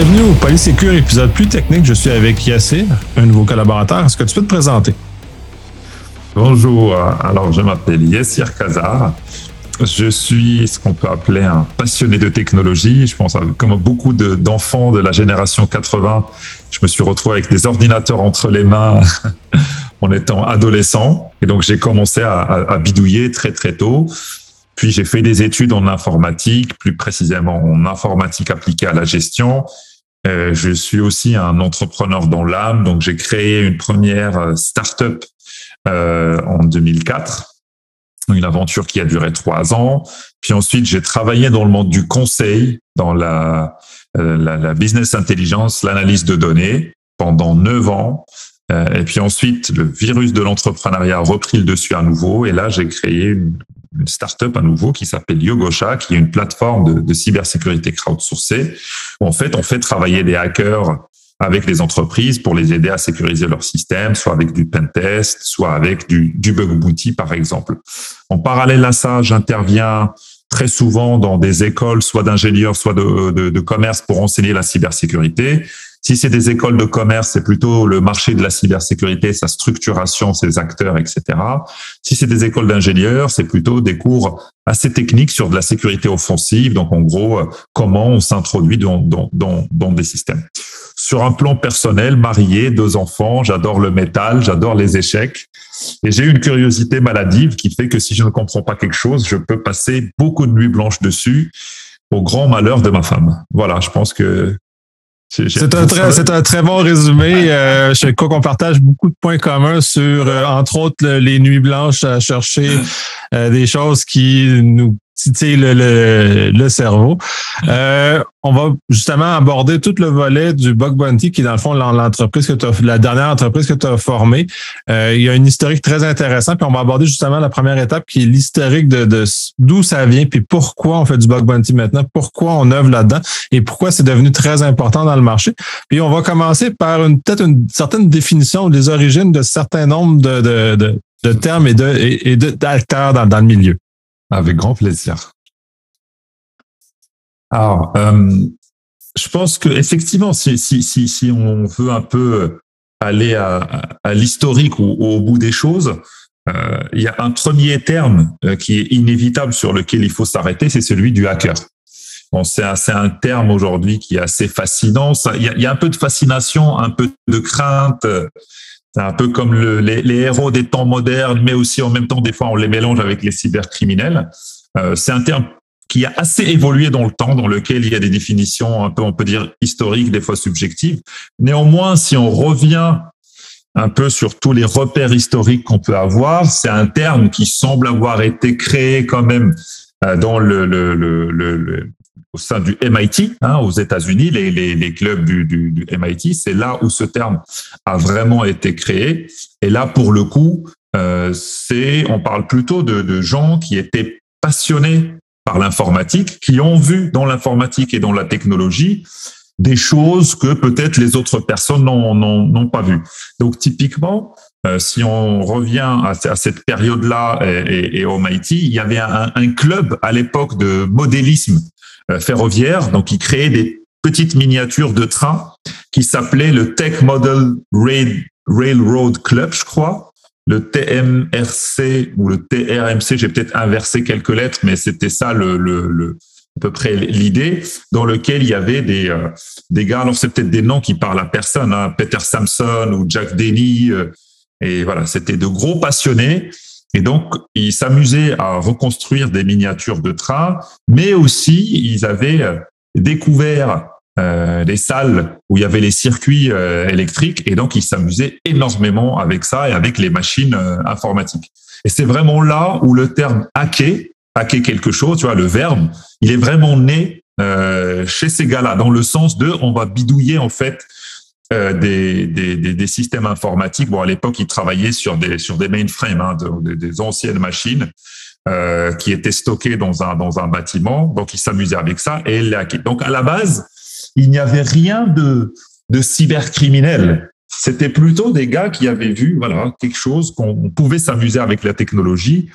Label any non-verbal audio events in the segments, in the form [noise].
Bienvenue au Polysécure, épisode plus technique. Je suis avec Yassir, un nouveau collaborateur. Est-ce que tu peux te présenter? Bonjour, alors je m'appelle Yassir Kazar. Je suis ce qu'on peut appeler un passionné de technologie. Je pense, comme beaucoup d'enfants de, la génération 80, je me suis retrouvé avec des ordinateurs entre les mains [laughs] en étant adolescent. Et donc, j'ai commencé à, bidouiller très, très tôt. Puis j'ai fait des études en informatique, plus précisément en informatique appliquée à la gestion. Euh, je suis aussi un entrepreneur dans l'âme, donc j'ai créé une première euh, start-up euh, en 2004, une aventure qui a duré trois ans. Puis ensuite, j'ai travaillé dans le monde du conseil, dans la, la, business intelligence, l'analyse de données pendant neuf ans. Et puis ensuite, le virus de l'entrepreneuriat a repris le dessus à nouveau. Et là, j'ai créé une, une start-up à nouveau qui s'appelle Yogosha, qui est une plateforme de, cybersécurité crowdsourcée. Où en fait, on fait travailler des hackers avec les entreprises pour les aider à sécuriser leur système, soit avec du pentest, soit avec du, bug bounty, par exemple. En parallèle à ça, j'interviens très souvent dans des écoles, soit d'ingénieurs, soit de, de commerce pour enseigner la cybersécurité. Si c'est des écoles de commerce, c'est plutôt le marché de la cybersécurité, sa structuration, ses acteurs, etc. Si c'est des écoles d'ingénieurs, c'est plutôt des cours assez techniques sur de la sécurité offensive. Donc, en gros, comment on s'introduit dans, dans des systèmes. Sur un plan personnel, marié, deux enfants, j'adore le métal, j'adore les échecs. Et j'ai une curiosité maladive qui fait que si je ne comprends pas quelque chose, je peux passer beaucoup de nuits blanches dessus au grand malheur de ma femme. Voilà, je pense que c'est un, très, c'est un très bon résumé. Euh, je crois qu'on partage beaucoup de points communs sur, euh, entre autres, les nuits blanches à chercher [laughs] euh, des choses qui nous titillent le, le, le cerveau. Euh, on va justement aborder tout le volet du Bug Bounty, qui est dans le fond l'entreprise que tu la dernière entreprise que tu as formée. Euh, il y a un historique très intéressant, puis on va aborder justement la première étape qui est l'historique de, de d'où ça vient, puis pourquoi on fait du Bug Bounty maintenant, pourquoi on œuvre là-dedans et pourquoi c'est devenu très important dans le marché. Puis on va commencer par une peut-être une certaine définition des origines de certains nombres de, de, de, de termes et de et, d'acteurs dans, dans le milieu. Avec grand plaisir. Alors, euh, je pense que effectivement, si, on veut un peu aller à, l'historique ou au bout des choses, euh, il y a un premier terme euh, qui est inévitable sur lequel il faut s'arrêter, c'est celui du hacker. Bon, c'est un, terme aujourd'hui qui est assez fascinant. Il y, a, y, a, un peu de fascination, un peu de crainte. C'est un peu comme le, les, les, héros des temps modernes, mais aussi en même temps, des fois, on les mélange avec les cybercriminels. Euh, c'est un terme qui a assez évolué dans le temps, dans lequel il y a des définitions un peu, on peut dire, historiques, des fois subjectives. Néanmoins, si on revient un peu sur tous les repères historiques qu'on peut avoir, c'est un terme qui semble avoir été créé quand même euh, dans le au sein du MIT, hein, aux États-Unis, les, les, clubs du, MIT, c'est là où ce terme a vraiment été créé. Et là, pour le coup, euh, c'est, on parle plutôt de, de gens qui étaient passionnés par l'informatique, qui ont vu dans l'informatique et dans la technologie des choses que peut-être les autres personnes n'ont pas vues. Donc typiquement, euh, si on revient à, cette période-là et, au MIT, il y avait un, club à l'époque de modélisme ferroviaire, donc il créait des petites miniatures de trains qui s'appelait le Tech Model Rail, Railroad Club, je crois. Le TMRC ou le TRMC, j'ai peut-être inversé quelques lettres, mais c'était ça le, le, le, à peu près l'idée, dans lequel il y avait des, euh, des gars, alors c'est peut-être des noms qui parlent à personne, hein, Peter Samson ou Jack Denny, euh, et voilà, c'était de gros passionnés. Et donc, ils s'amusaient à reconstruire des miniatures de trains, mais aussi, ils avaient euh, découvert euh, les salles où il y avait les circuits euh, électriques et donc ils s'amusaient énormément avec ça et avec les machines euh, informatiques. Et c'est vraiment là où le terme hacker, hacker quelque chose, tu vois, le verbe, il est vraiment né chez ces gars-là dans le sens de on va bidouiller en fait des, des, des, systèmes informatiques. Bon, à l'époque, ils travaillaient sur des sur des mainframes, hein, des, des anciennes machines. Euh, qui étaient stockées dans un dans un bâtiment, donc ils s'amusaient avec ça et les hacker. Donc à la base, il n'y avait rien de, de cybercriminel. C'était plutôt des gars qui avaient vu, voilà, quelque chose qu'on pouvait s'amuser avec la technologie.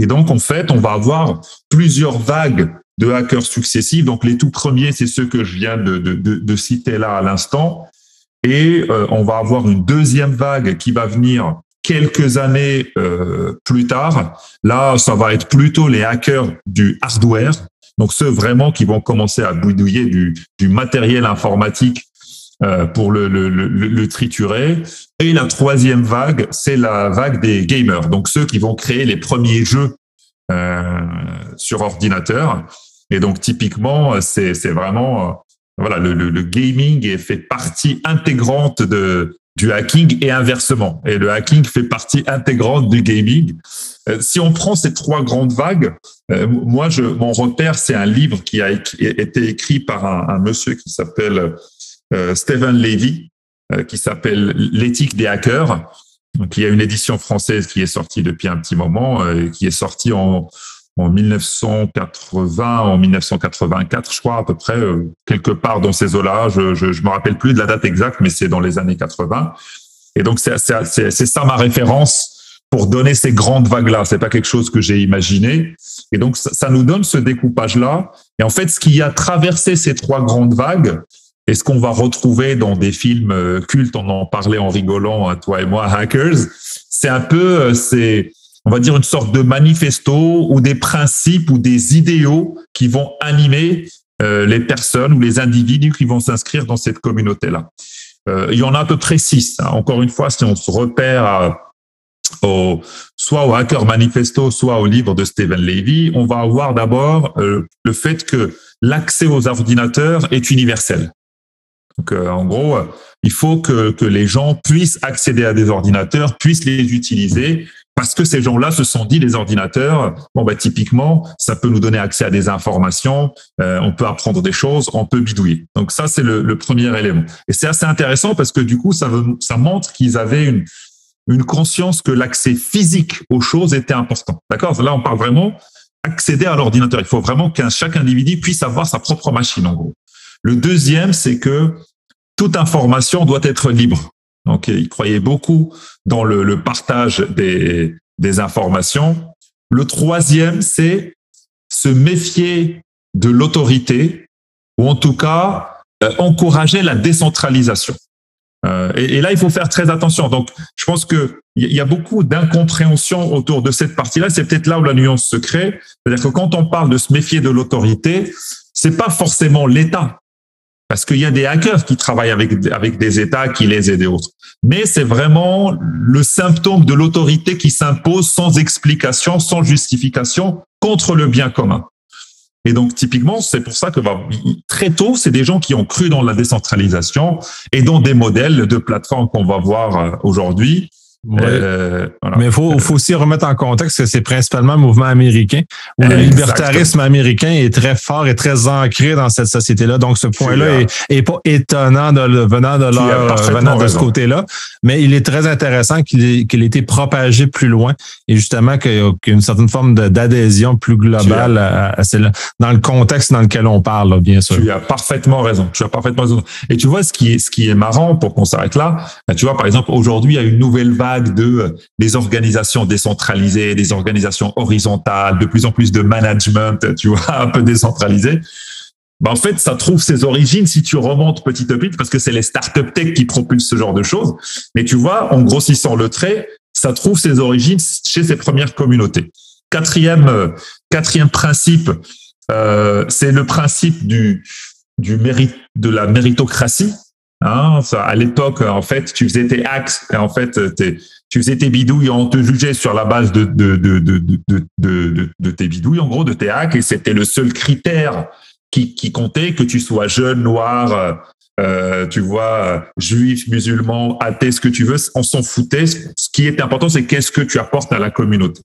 Et donc, en fait, on va avoir plusieurs vagues de hackers successifs. Donc les tout premiers, c'est ceux que je viens de, de, de, citer là à l'instant. Et euh, on va avoir une deuxième vague qui va venir quelques années euh, plus tard. Là, ça va être plutôt les hackers du hardware. Donc ceux vraiment qui vont commencer à bouidouiller du, du matériel informatique euh, pour le, le, le, le, triturer. Et la troisième vague, c'est la vague des gamers, donc ceux qui vont créer les premiers jeux euh, sur ordinateur. Et donc typiquement, c'est vraiment euh, voilà le, le, gaming fait partie intégrante de du hacking et inversement. Et le hacking fait partie intégrante du gaming. Euh, si on prend ces trois grandes vagues, moi, je, mon repère, c'est un livre qui a été écrit par un, un monsieur qui s'appelle euh, Stephen Levy, euh, qui s'appelle L'éthique des hackers. Donc, il y a une édition française qui est sortie depuis un petit moment, euh, qui est sortie en, en 1980, en 1984, je crois, à peu près, quelque part dans ces eaux-là. Je, je, je me rappelle plus de la date exacte, mais c'est dans les années 80. Et donc, c'est ça ma référence pour donner ces grandes vagues-là. C'est pas quelque chose que j'ai imaginé. Et donc, ça, ça, nous donne ce découpage-là. Et en fait, ce qui a traversé ces trois grandes vagues, et ce qu'on va retrouver dans des films euh, cultes, on en parlait en rigolant, hein, toi et moi, Hackers, c'est un peu, euh, c'est, on va dire, une sorte de manifesto ou des principes ou des idéaux qui vont animer euh, les personnes ou les individus qui vont s'inscrire dans cette communauté-là. il y en a à peu près six. Hein. Encore une fois, si on se repère au, soit au Hacker Manifesto, soit au livre de Stephen Levy, on va avoir d'abord le fait que l'accès aux ordinateurs est universel. Donc, euh, en gros, euh, il faut que les gens puissent accéder à des ordinateurs, puissent les utiliser, parce que ces gens-là se sont dit les ordinateurs, bon bah typiquement, ça peut nous donner accès à des informations, euh, on peut apprendre des choses, on peut bidouiller. Donc ça c'est le, le, premier élément. Et c'est assez intéressant parce que du coup ça, ça montre qu'ils avaient une, une conscience que l'accès physique aux choses était important. D'accord? Là on parle vraiment accéder à l'ordinateur. Il faut vraiment qu'un chaque individu puisse avoir sa propre machine en gros. Le deuxième, c'est que toute information doit être libre. Donc, il croyait beaucoup dans le, partage des, informations. Le troisième, c'est se méfier de l'autorité, ou en tout cas euh, encourager la décentralisation. Euh, et, et, là, il faut faire très attention. Donc, je pense que il y a beaucoup d'incompréhension autour de cette partie-là. C'est peut-être là où la nuance se crée. C'est-à-dire que quand on parle de se méfier de l'autorité, c'est pas forcément l'État parce qu'il y a des hackers qui travaillent avec, avec des États qui les aident et autres. Mais c'est vraiment le symptôme de l'autorité qui s'impose sans explication, sans justification contre le bien commun. Et donc, typiquement, c'est pour ça que bah, très tôt, c'est des gens qui ont cru dans la décentralisation et dans des modèles de plateformes qu'on va voir euh, euh, Mais il faut, faut, aussi remettre en contexte que c'est principalement un mouvement américain, où le libertarisme américain est très fort et très ancré dans cette société-là. Donc, ce point-là est, pas étonnant de, venant de leur, venant de ce côté-là, mais il est très intéressant qu'il ait, qu'il ait été propagé plus loin et justement qu'il y a une certaine forme d'adhésion plus globale à, à, dans le contexte dans lequel on parle, bien sûr. Tu as parfaitement raison. Tu as parfaitement raison. Et tu vois, ce qui est, ce qui est marrant pour qu'on s'arrête là, ben, tu vois, par exemple, aujourd'hui, il y a une nouvelle vague de euh, des organisations décentralisées, des organisations horizontales, de plus en plus de management, tu vois, [laughs] un peu décentralisé. Ben en fait, ça trouve ses origines si tu remontes petit à petit, parce que c'est les startup tech qui propulsent ce genre de choses. Mais tu vois, en grossissant le trait, ça trouve ses origines chez ces premières communautés. Quatrième, euh, quatrième principe, euh, c'est le principe du, du mérite, de la méritocratie. Hein, ça, à l'époque, en fait, tu faisais tes et en fait, tu faisais tes bidouilles, on te jugeait sur la base de, de, de, de, de, tes bidouilles, en gros, de tes hacks, et c'était le seul critère qui, qui comptait, que tu sois jeune, noir, euh, tu vois, juif, musulman, athée, ce que tu veux, on s'en foutait. Ce qui était important, c'est qu'est-ce que tu apportes à la communauté.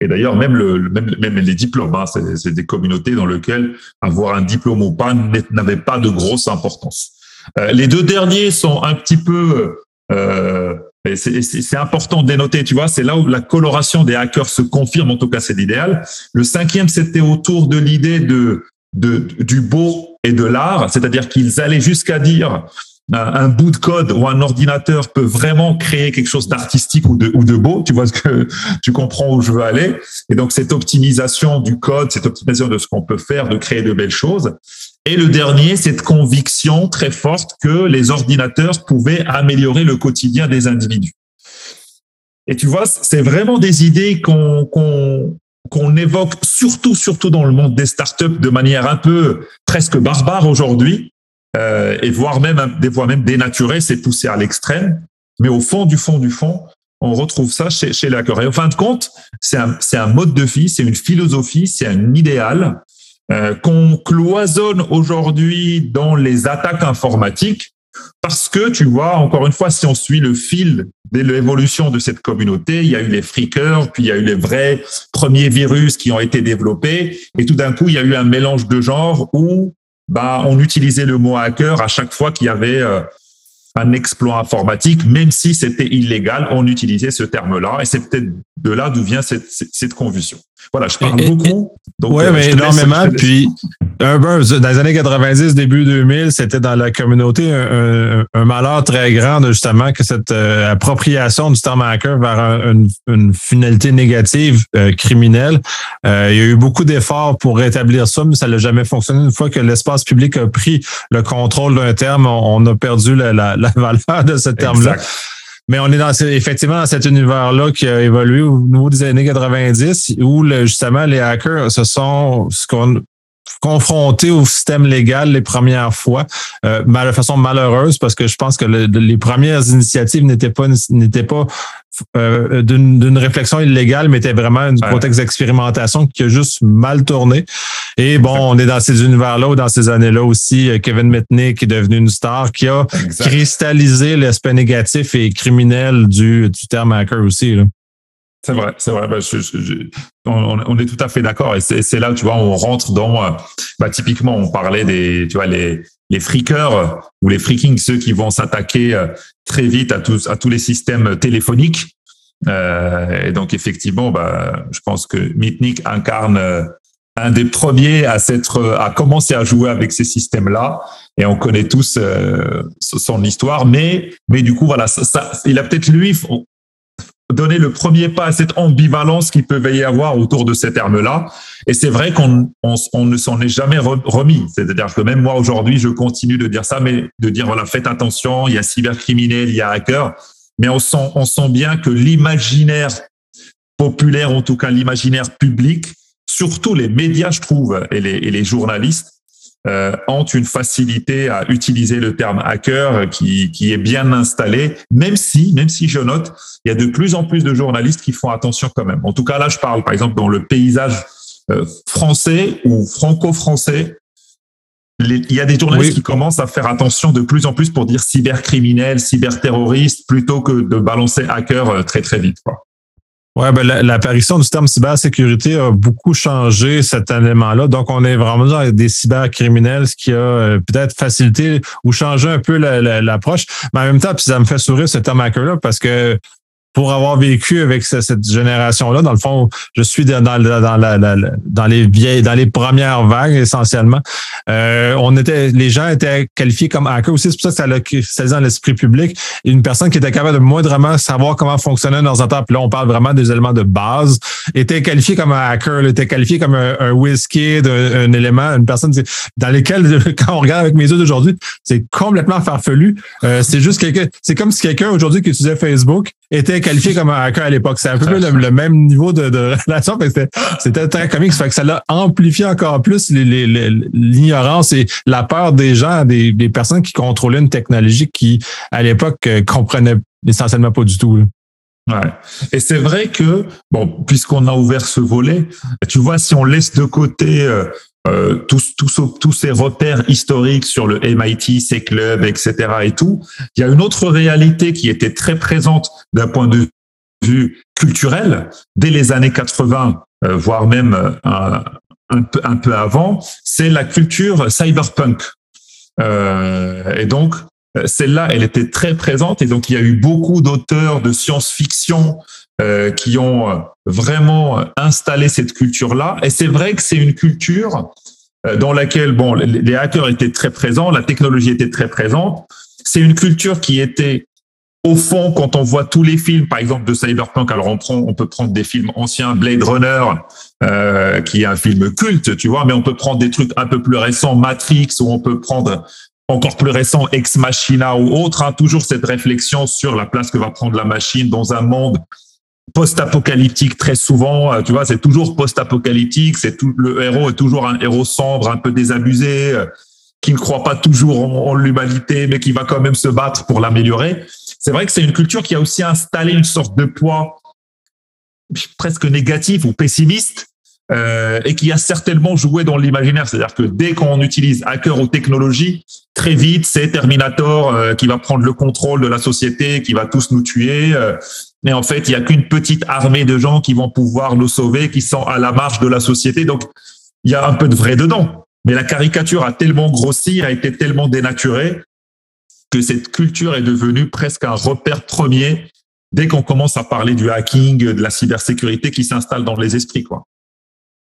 Et d'ailleurs, même, le, même, même les diplômes, hein, c'est des communautés dans lesquelles avoir un diplôme ou pas n'avait pas de grosse importance. Euh, les deux derniers sont un petit peu euh, c'est important de dénoter, tu vois, c'est là où la coloration des hackers se confirme, en tout cas c'est l'idéal. Le cinquième, c'était autour de l'idée de, du beau et de l'art, c'est-à-dire qu'ils allaient jusqu'à dire un, bout de code ou un ordinateur peut vraiment créer quelque chose d'artistique ou de, ou de beau. Tu vois ce que [laughs] tu comprends où je veux aller. Et donc cette optimisation du code, cette optimisation de ce qu'on peut faire, de créer de belles choses. Et le dernier, cette conviction très forte que les ordinateurs pouvaient améliorer le quotidien des individus. Et tu vois, c'est vraiment des idées qu'on qu'on évoque surtout surtout dans le monde des startups de manière un peu presque barbare aujourd'hui euh, et voire même des fois même dénaturé, c'est poussé à l'extrême. Mais au fond du fond du fond, on retrouve ça chez, chez hackers. Et en fin de compte, c'est un, c'est un mode de vie, c'est une philosophie, c'est un idéal euh, qu'on cloisonne aujourd'hui dans les attaques informatiques parce que tu vois, encore une fois, si on suit le fil de l'évolution de cette communauté, il y a eu les freakers, puis il y a eu les vrais premiers virus qui ont été développés, et tout d'un coup, il y a eu un mélange de genres où bah, on utilisait le mot hacker à chaque fois qu'il y avait euh, un exploit informatique, même si c'était illégal, on utilisait ce terme-là. Et c'est peut-être de là d'où vient cette, cette, confusion. Voilà, je parle beaucoup. Oui, euh, mais énormément. puis, un dans les années 90, début 2000, c'était dans la communauté un, un, malheur très grand, justement, que cette euh, appropriation du terme hacker vers une, finalité négative euh, criminelle. il y a eu beaucoup d'efforts pour rétablir ça, mais ça n'a jamais fonctionné. Une fois que l'espace public a pris le contrôle d'un terme, on, a perdu la, la, la [laughs] valeur de ce terme-là. Mais on est dans effectivement dans cet univers-là qui a évolué au niveau des années 90, où justement les hackers se sont confrontés au système légal les premières fois, euh, de façon malheureuse, parce que je pense que les premières initiatives n'étaient pas n'étaient pas euh, d'une réflexion illégale, mais était vraiment un contexte d'expérimentation qui a juste mal tourné. Et bon, on est dans ces univers-là ou dans ces années-là aussi. Euh, Kevin Mitnick est devenu une star qui a cristallisé l'aspect négatif et criminel du, du terme hacker aussi. Là. C'est vrai, c'est vrai. Bah, on, est tout à fait d'accord. Et c'est là, tu vois, on rentre dans. Euh, bah, typiquement, on parlait des, tu vois, les les freakers ou les freaking, ceux qui vont s'attaquer euh, très vite à tous à tous les systèmes téléphoniques. Euh, et donc effectivement, bah, je pense que Mitnick incarne un des premiers à s'être à commencer à jouer avec ces systèmes-là. Et on connaît tous son histoire, mais mais du coup voilà, ça, ça il a peut-être lui donner le premier pas à cette ambivalence qui peut y avoir autour de ces termes-là. Et c'est vrai qu'on on, ne s'en est jamais remis. C'est-à-dire que même moi aujourd'hui, je continue de dire ça, mais de dire voilà, faites attention, il y a cybercriminel, il y a hacker. Mais on sent, on sent bien que l'imaginaire populaire, en tout cas l'imaginaire public, surtout les médias, je trouve, et les, et les journalistes, ont une facilité à utiliser le terme hacker qui, qui est bien installé, même si, même si je note, il y a de plus en plus de journalistes qui font attention quand même. En tout cas, là, je parle par exemple dans le paysage euh, français ou franco-français. Il y a des journalistes qui commencent à faire attention de plus en plus pour dire cybercriminel, cyberterroriste, plutôt que de balancer hacker euh, très très vite. Quoi. Ouais, ben l'apparition du terme cybersécurité a beaucoup changé cet élément-là. Donc, on est vraiment dans des cybercriminels, ce qui a euh, peut-être facilité ou changé un peu l'approche. Mais en même temps, puis ça me fait sourire ce terme hacker-là parce que pour avoir vécu avec cette génération-là, dans le fond, je suis dans, dans, dans, dans les vieilles, dans les premières vagues essentiellement. Euh, on était, les gens étaient qualifiés comme hackers aussi. C'est pour ça que ça a cristallisé dans l'esprit public. Une personne qui était capable de moindrement savoir comment fonctionnait un ordinateur, puis là, on parle vraiment des éléments de base, était qualifié comme un hacker, était qualifié comme un, un whisky, un, élément, une personne dans lesquelles, [laughs] quand on regarde avec mes yeux d'aujourd'hui, c'est complètement farfelu. Euh, c'est juste quelqu'un, c'est comme si quelqu'un aujourd'hui qui utilisait Facebook était qualifié comme un hacker à l'époque. C'est un peu le, même niveau de, de [laughs] relation. C'était très comique. Ça fait que ça l'a amplifié encore plus l'ignorance et la peur des gens, des, des, personnes qui contrôlaient une technologie qui, à l'époque, euh, comprenaient essentiellement pas du tout. Ouais. Et c'est vrai que, bon, puisqu'on a ouvert ce volet, tu vois, si on laisse de côté euh, euh, tous, tous, tous ces repères historiques sur le MIT, ses clubs, etc. et tout, il y a une autre réalité qui était très présente d'un point de vue culturel dès les années 80, euh, voire même euh, un, peu, un peu avant, c'est la culture cyberpunk. et donc, celle-là, elle était très présente et donc il y a eu beaucoup d'auteurs de science-fiction euh, qui ont euh, vraiment installé cette culture-là. Et c'est vrai que c'est une culture euh, dans laquelle bon, les hackers étaient très présents, la technologie était très présente. c'est une culture qui était au fond, quand on voit tous les films, par exemple de cyberpunk, alors on, prend, on peut prendre des films anciens, Blade Runner, euh, qui est un film culte, tu vois, mais on peut prendre des trucs un peu plus récents, Matrix, ou on peut prendre encore plus récent, Ex Machina ou autre, hein, toujours cette réflexion sur la place que va prendre la machine dans un monde post-apocalyptique très souvent, euh, tu vois, c'est toujours post-apocalyptique, c'est tout le héros est toujours un héros sombre, un peu désabusé, euh, qui ne croit pas toujours en l'humanité, mais qui va quand même se battre pour l'améliorer c'est vrai que c'est une culture qui a aussi installé une sorte de poids presque négatif ou pessimiste euh, et qui a certainement joué dans l'imaginaire. C'est-à-dire que dès qu'on utilise hacker ou technologie, très vite, c'est Terminator euh, qui va prendre le contrôle de la société, qui va tous nous tuer. Euh, et en fait, il n'y a qu'une petite armée de gens qui vont pouvoir nous sauver, qui sont à la marge de la société. Donc, il y a un peu de vrai dedans. Mais la caricature a tellement grossi, a été tellement dénaturée que cette culture est devenue presque un repère premier dès qu'on commence à parler du hacking, de la cybersécurité qui s'installe dans les esprits, quoi.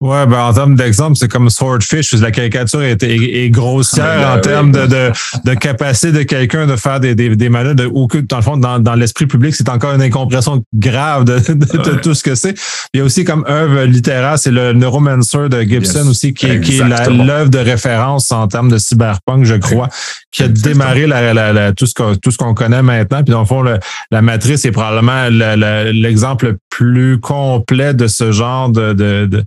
Ouais, ben en termes d'exemple, c'est comme Swordfish, la caricature est, est, grossière ah, en termes de, de, de, capacité de quelqu'un de faire des, des, des manœuvres, ou que dans le fond, dans, dans l'esprit public, c'est encore une incompression grave de, de, tout ce que c'est. Il y a aussi comme œuvre littéraire, c'est le Neuromancer de Gibson aussi, qui, qui est l'œuvre de référence en termes de cyberpunk, je crois, qui a démarré la, la, tout ce qu'on tout ce qu'on connaît maintenant. Puis dans le fond, la matrice est probablement l'exemple plus complet de ce genre de, de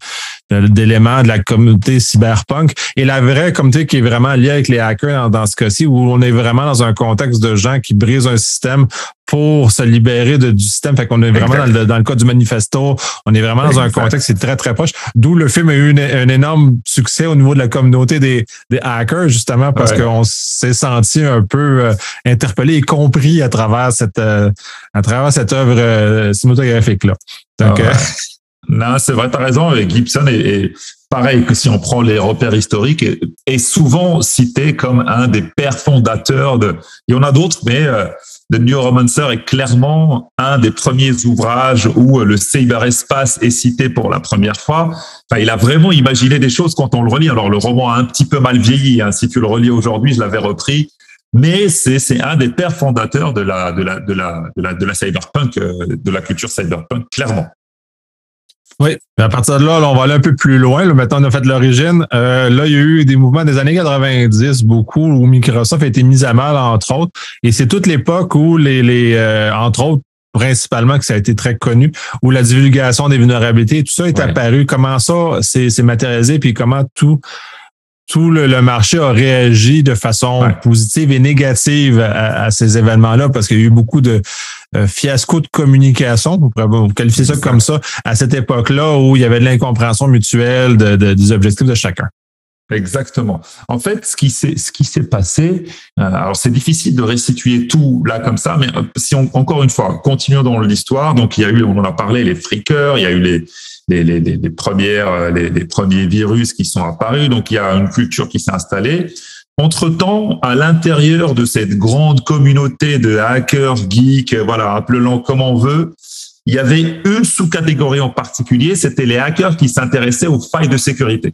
d'éléments de la communauté cyberpunk et la vraie communauté qui est vraiment liée avec les hackers dans, ce cas-ci où on est vraiment dans un contexte de gens qui brisent un système pour se libérer de, du système. Fait qu'on est vraiment dans le, dans le, cas du manifesto. On est vraiment dans un contexte qui est très, très proche. D'où le film a eu un énorme succès au niveau de la communauté des, des hackers, justement, parce qu'on s'est senti un peu euh, interpellé et compris à travers cette, euh, à travers cette œuvre euh, cinématographique-là. Donc, ah [laughs] non, c'est vrai, tu as raison. Gibson est, pareil que si on prend les repères historiques, est, souvent cité comme un des pères fondateurs de. Il y en a d'autres, mais euh, The Neuromancer est clairement un des premiers ouvrages où le cyberespace est cité pour la première fois. Enfin, il a vraiment imaginé des choses quand on le relit. Alors, le roman a un petit peu mal vieilli. Hein. Si tu le relis aujourd'hui, je l'avais repris. Mais c'est un des pères fondateurs de la de la de la de la, de la cyberpunk, euh, de la culture cyberpunk, clairement. Oui, à partir de là, on va aller un peu plus loin. Là, maintenant, on a fait l'origine. Euh, là, il y a eu des mouvements des années 90, beaucoup, où Microsoft a été mis à mal, entre autres. Et c'est toute l'époque où les, les euh, entre autres, principalement que ça a été très connu, où la divulgation des vulnérabilités, tout ça est apparu. Comment ça s'est matérialisé, puis comment tout tout le, marché a réagi de façon positive et négative à, ces événements-là parce qu'il y a eu beaucoup de euh, fiascos de communication, vous pourrez qualifier ça comme ça, à cette époque-là où il y avait de l'incompréhension mutuelle de, des objectifs de chacun. Exactement. En fait, ce qui s'est ce qui s'est passé, euh, alors c'est difficile de restituer tout là comme ça, mais euh, si on encore une fois continuons dans l'histoire, donc il y a eu, on en a parlé, les friqueurs, il y a eu les les, les, les premières, euh, les, les, premiers virus qui sont apparus. Donc, il y a une culture qui s'est installée. Entre-temps, à l'intérieur de cette grande communauté de hackers, geeks, voilà, appelons comme on veut, il y avait une sous-catégorie en particulier, c'était les hackers qui s'intéressaient aux failles de sécurité.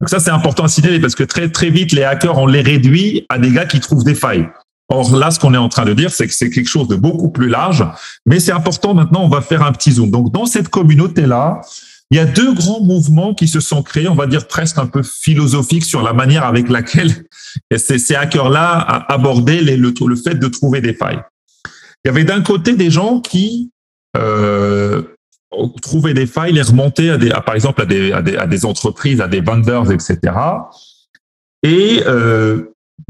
Donc ça, c'est important à signaler parce que très, très vite, les hackers, on les réduit à des gars qui trouvent des failles. Or là, ce qu'on est en train de dire, c'est que c'est quelque chose de beaucoup plus large, mais c'est important maintenant, on va faire un petit zoom. Donc dans cette communauté-là, il y a deux grands mouvements qui se sont créés, on va dire presque un peu philosophiques sur la manière avec laquelle [laughs] ces, hackers-là abordaient le, le fait de trouver des failles. Il y avait d'un côté des gens qui euh, trouvaient des failles, les remontaient à des, par exemple à des, à des, entreprises, à des vendors, etc. Et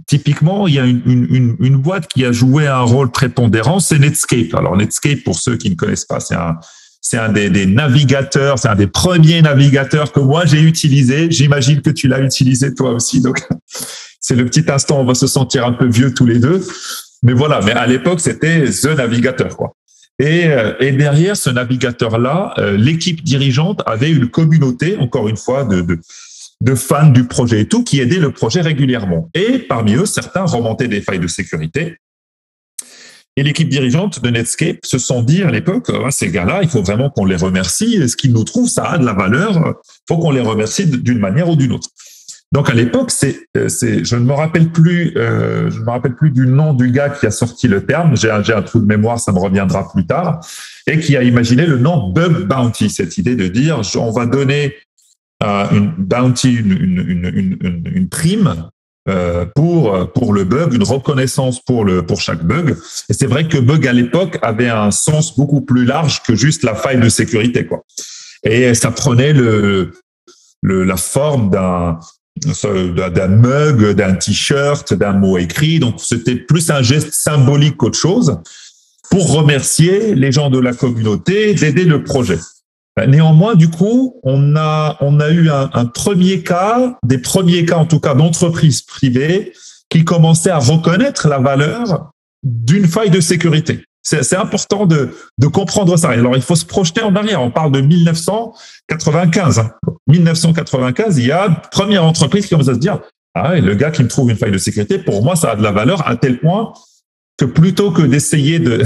typiquement, il y a une, boîte qui a joué un rôle prépondérant, c'est Netscape. Alors Netscape, pour ceux qui ne connaissent pas, c'est un, c'est un des, navigateurs, c'est un des premiers navigateurs que moi j'ai utilisé. J'imagine que tu l'as utilisé toi aussi. Donc, [laughs] c'est le petit instant, on va se sentir un peu vieux tous les deux. Mais voilà, mais à l'époque, c'était The Navigateur, quoi. Et, euh, et derrière ce navigateur-là, euh, l'équipe dirigeante avait une communauté, encore une fois, de de fans du projet et tout qui aidaient le projet régulièrement. Et parmi eux, certains remontaient des failles de sécurité. Et l'équipe dirigeante de Netscape se sont dit à l'époque, ah, ces gars-là, il faut vraiment qu'on les remercie. Ce qu'ils nous trouvent, ça a de la valeur. Faut qu'on les remercie d'une manière ou d'une autre. Donc à l'époque, c'est, euh, c'est, je ne me rappelle plus, euh, je ne me rappelle plus du nom du gars qui a sorti le terme. J'ai un, j'ai un trou de mémoire, ça me reviendra plus tard, et qui a imaginé le nom bug bounty, cette idée de dire on va donner une bounty, une, une, une, une prime euh, pour pour le bug, une reconnaissance pour le pour chaque bug. Et c'est vrai que bug à l'époque avait un sens beaucoup plus large que juste la faille de sécurité, quoi. Et ça prenait le, le la forme d'un d'un mug, d'un t-shirt, d'un mot écrit. Donc, c'était plus un geste symbolique qu'autre chose pour remercier les gens de la communauté d'aider le projet. Néanmoins, du coup, on a, eu un, premier cas, des premiers cas en tout cas d'entreprises privées qui commençaient à reconnaître la valeur d'une faille de sécurité. C'est important de, comprendre ça. Alors, il faut se projeter en arrière. On parle de 1995. 1995, il y a une première entreprise qui commence à se dire, ah le gars qui me trouve une faille de sécurité, pour moi, ça a de la valeur à tel point que plutôt que d'essayer de,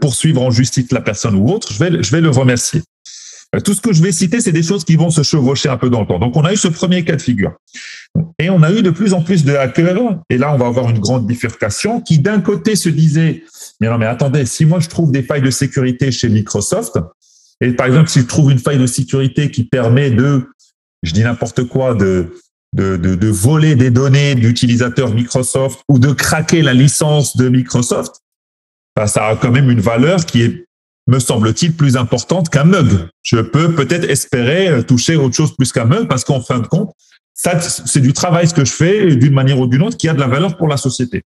poursuivre en justice la personne ou autre, je vais le remercier. Euh, tout ce que je vais citer, c'est des choses qui vont se chevaucher un peu dans le temps. Donc, on a eu ce premier cas de figure. Et on a eu de plus en plus de hackers, et là, on va avoir une grande bifurcation, qui d'un côté se disaient, mais non, mais attendez, si moi je trouve des failles de sécurité chez Microsoft, et par exemple, si je trouve une faille de sécurité qui permet de, je dis n'importe quoi, de, de, de, voler des données d'utilisateurs Microsoft ou de craquer la licence de Microsoft, ben, ça a quand même une valeur qui est, me semble-t-il, plus importante qu'un mug. Je peux peut-être espérer toucher autre chose plus qu'un mug parce qu'en fin de compte, ça, c'est du travail ce que je fais d'une manière ou d'une autre qui a de la valeur pour la société.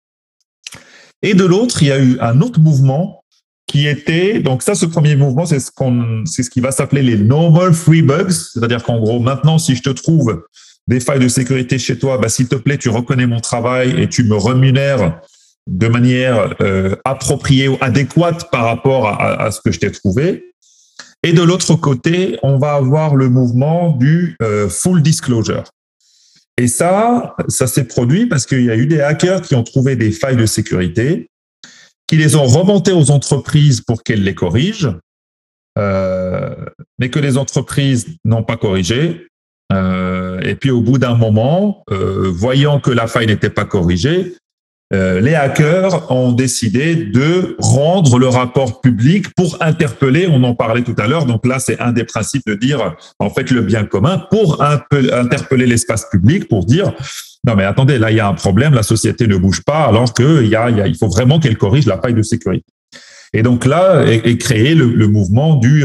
Et de l'autre, il y a eu un autre mouvement qui était, donc ça, ce premier mouvement, c'est ce qu'on, c'est ce qui va s'appeler les normal free bugs. C'est-à-dire qu'en gros, maintenant, si je te trouve des failles de sécurité chez toi, bah, s'il te plaît, tu reconnais mon travail et tu me rémunères de manière euh, appropriée ou adéquate par rapport à, à ce que je t'ai trouvé. Et de l'autre côté, on va avoir le mouvement du euh, full disclosure. Et ça, ça s'est produit parce qu'il y a eu des hackers qui ont trouvé des failles de sécurité, qui les ont remontées aux entreprises pour qu'elles les corrigent, euh, mais que les entreprises n'ont pas corrigé. Euh, et puis au bout d'un moment, euh, voyant que la faille n'était pas corrigée, euh, les hackers ont décidé de rendre le rapport public pour interpeller, on en parlait tout à l'heure, donc là c'est un des principes de dire en fait le bien commun, pour interpeller l'espace public, pour dire non mais attendez, là il y a un problème, la société ne bouge pas alors qu'il y a, il faut vraiment qu'elle corrige la faille de sécurité. Et donc là est, créé le, le, mouvement du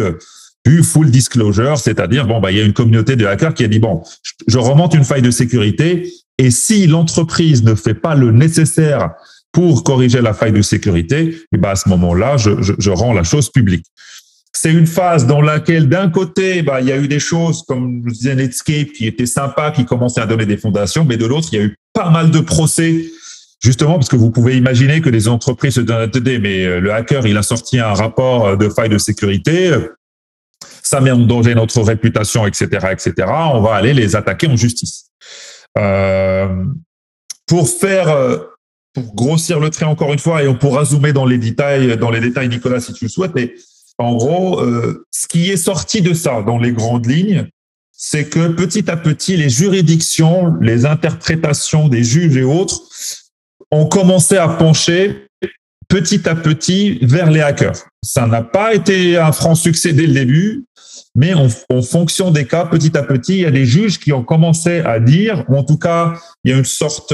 du full disclosure, c'est-à-dire bon bah il y a une communauté de hackers qui a dit bon je remonte une faille de sécurité, et si l'entreprise ne fait pas le nécessaire pour corriger la faille de sécurité, et eh ben à ce moment-là, je, je, je, rends la chose publique. C'est une phase dans laquelle, d'un côté, bah, il y a eu des choses comme je disais Netscape qui était sympa, qui commençait à donner des fondations, mais de l'autre, il y a eu pas mal de procès, justement parce que vous pouvez imaginer que les entreprises se donnent mais euh, le hacker, il a sorti un rapport de faille de sécurité, ça met en danger notre réputation, etc., etc. On va aller les attaquer en justice. Euh, pour faire, euh, pour grossir le trait encore une fois, et on pourra zoomer dans les détails, dans les détails, Nicolas, si tu le souhaites. Mais en gros, euh, ce qui est sorti de ça, dans les grandes lignes, c'est que petit à petit, les juridictions, les interprétations des juges et autres ont commencé à pencher petit à petit vers les hackers. Ça n'a pas été un franc succès dès le début. Mais en, fonction des cas, petit à petit, il y a des juges qui ont commencé à dire, ou en tout cas, il y a une sorte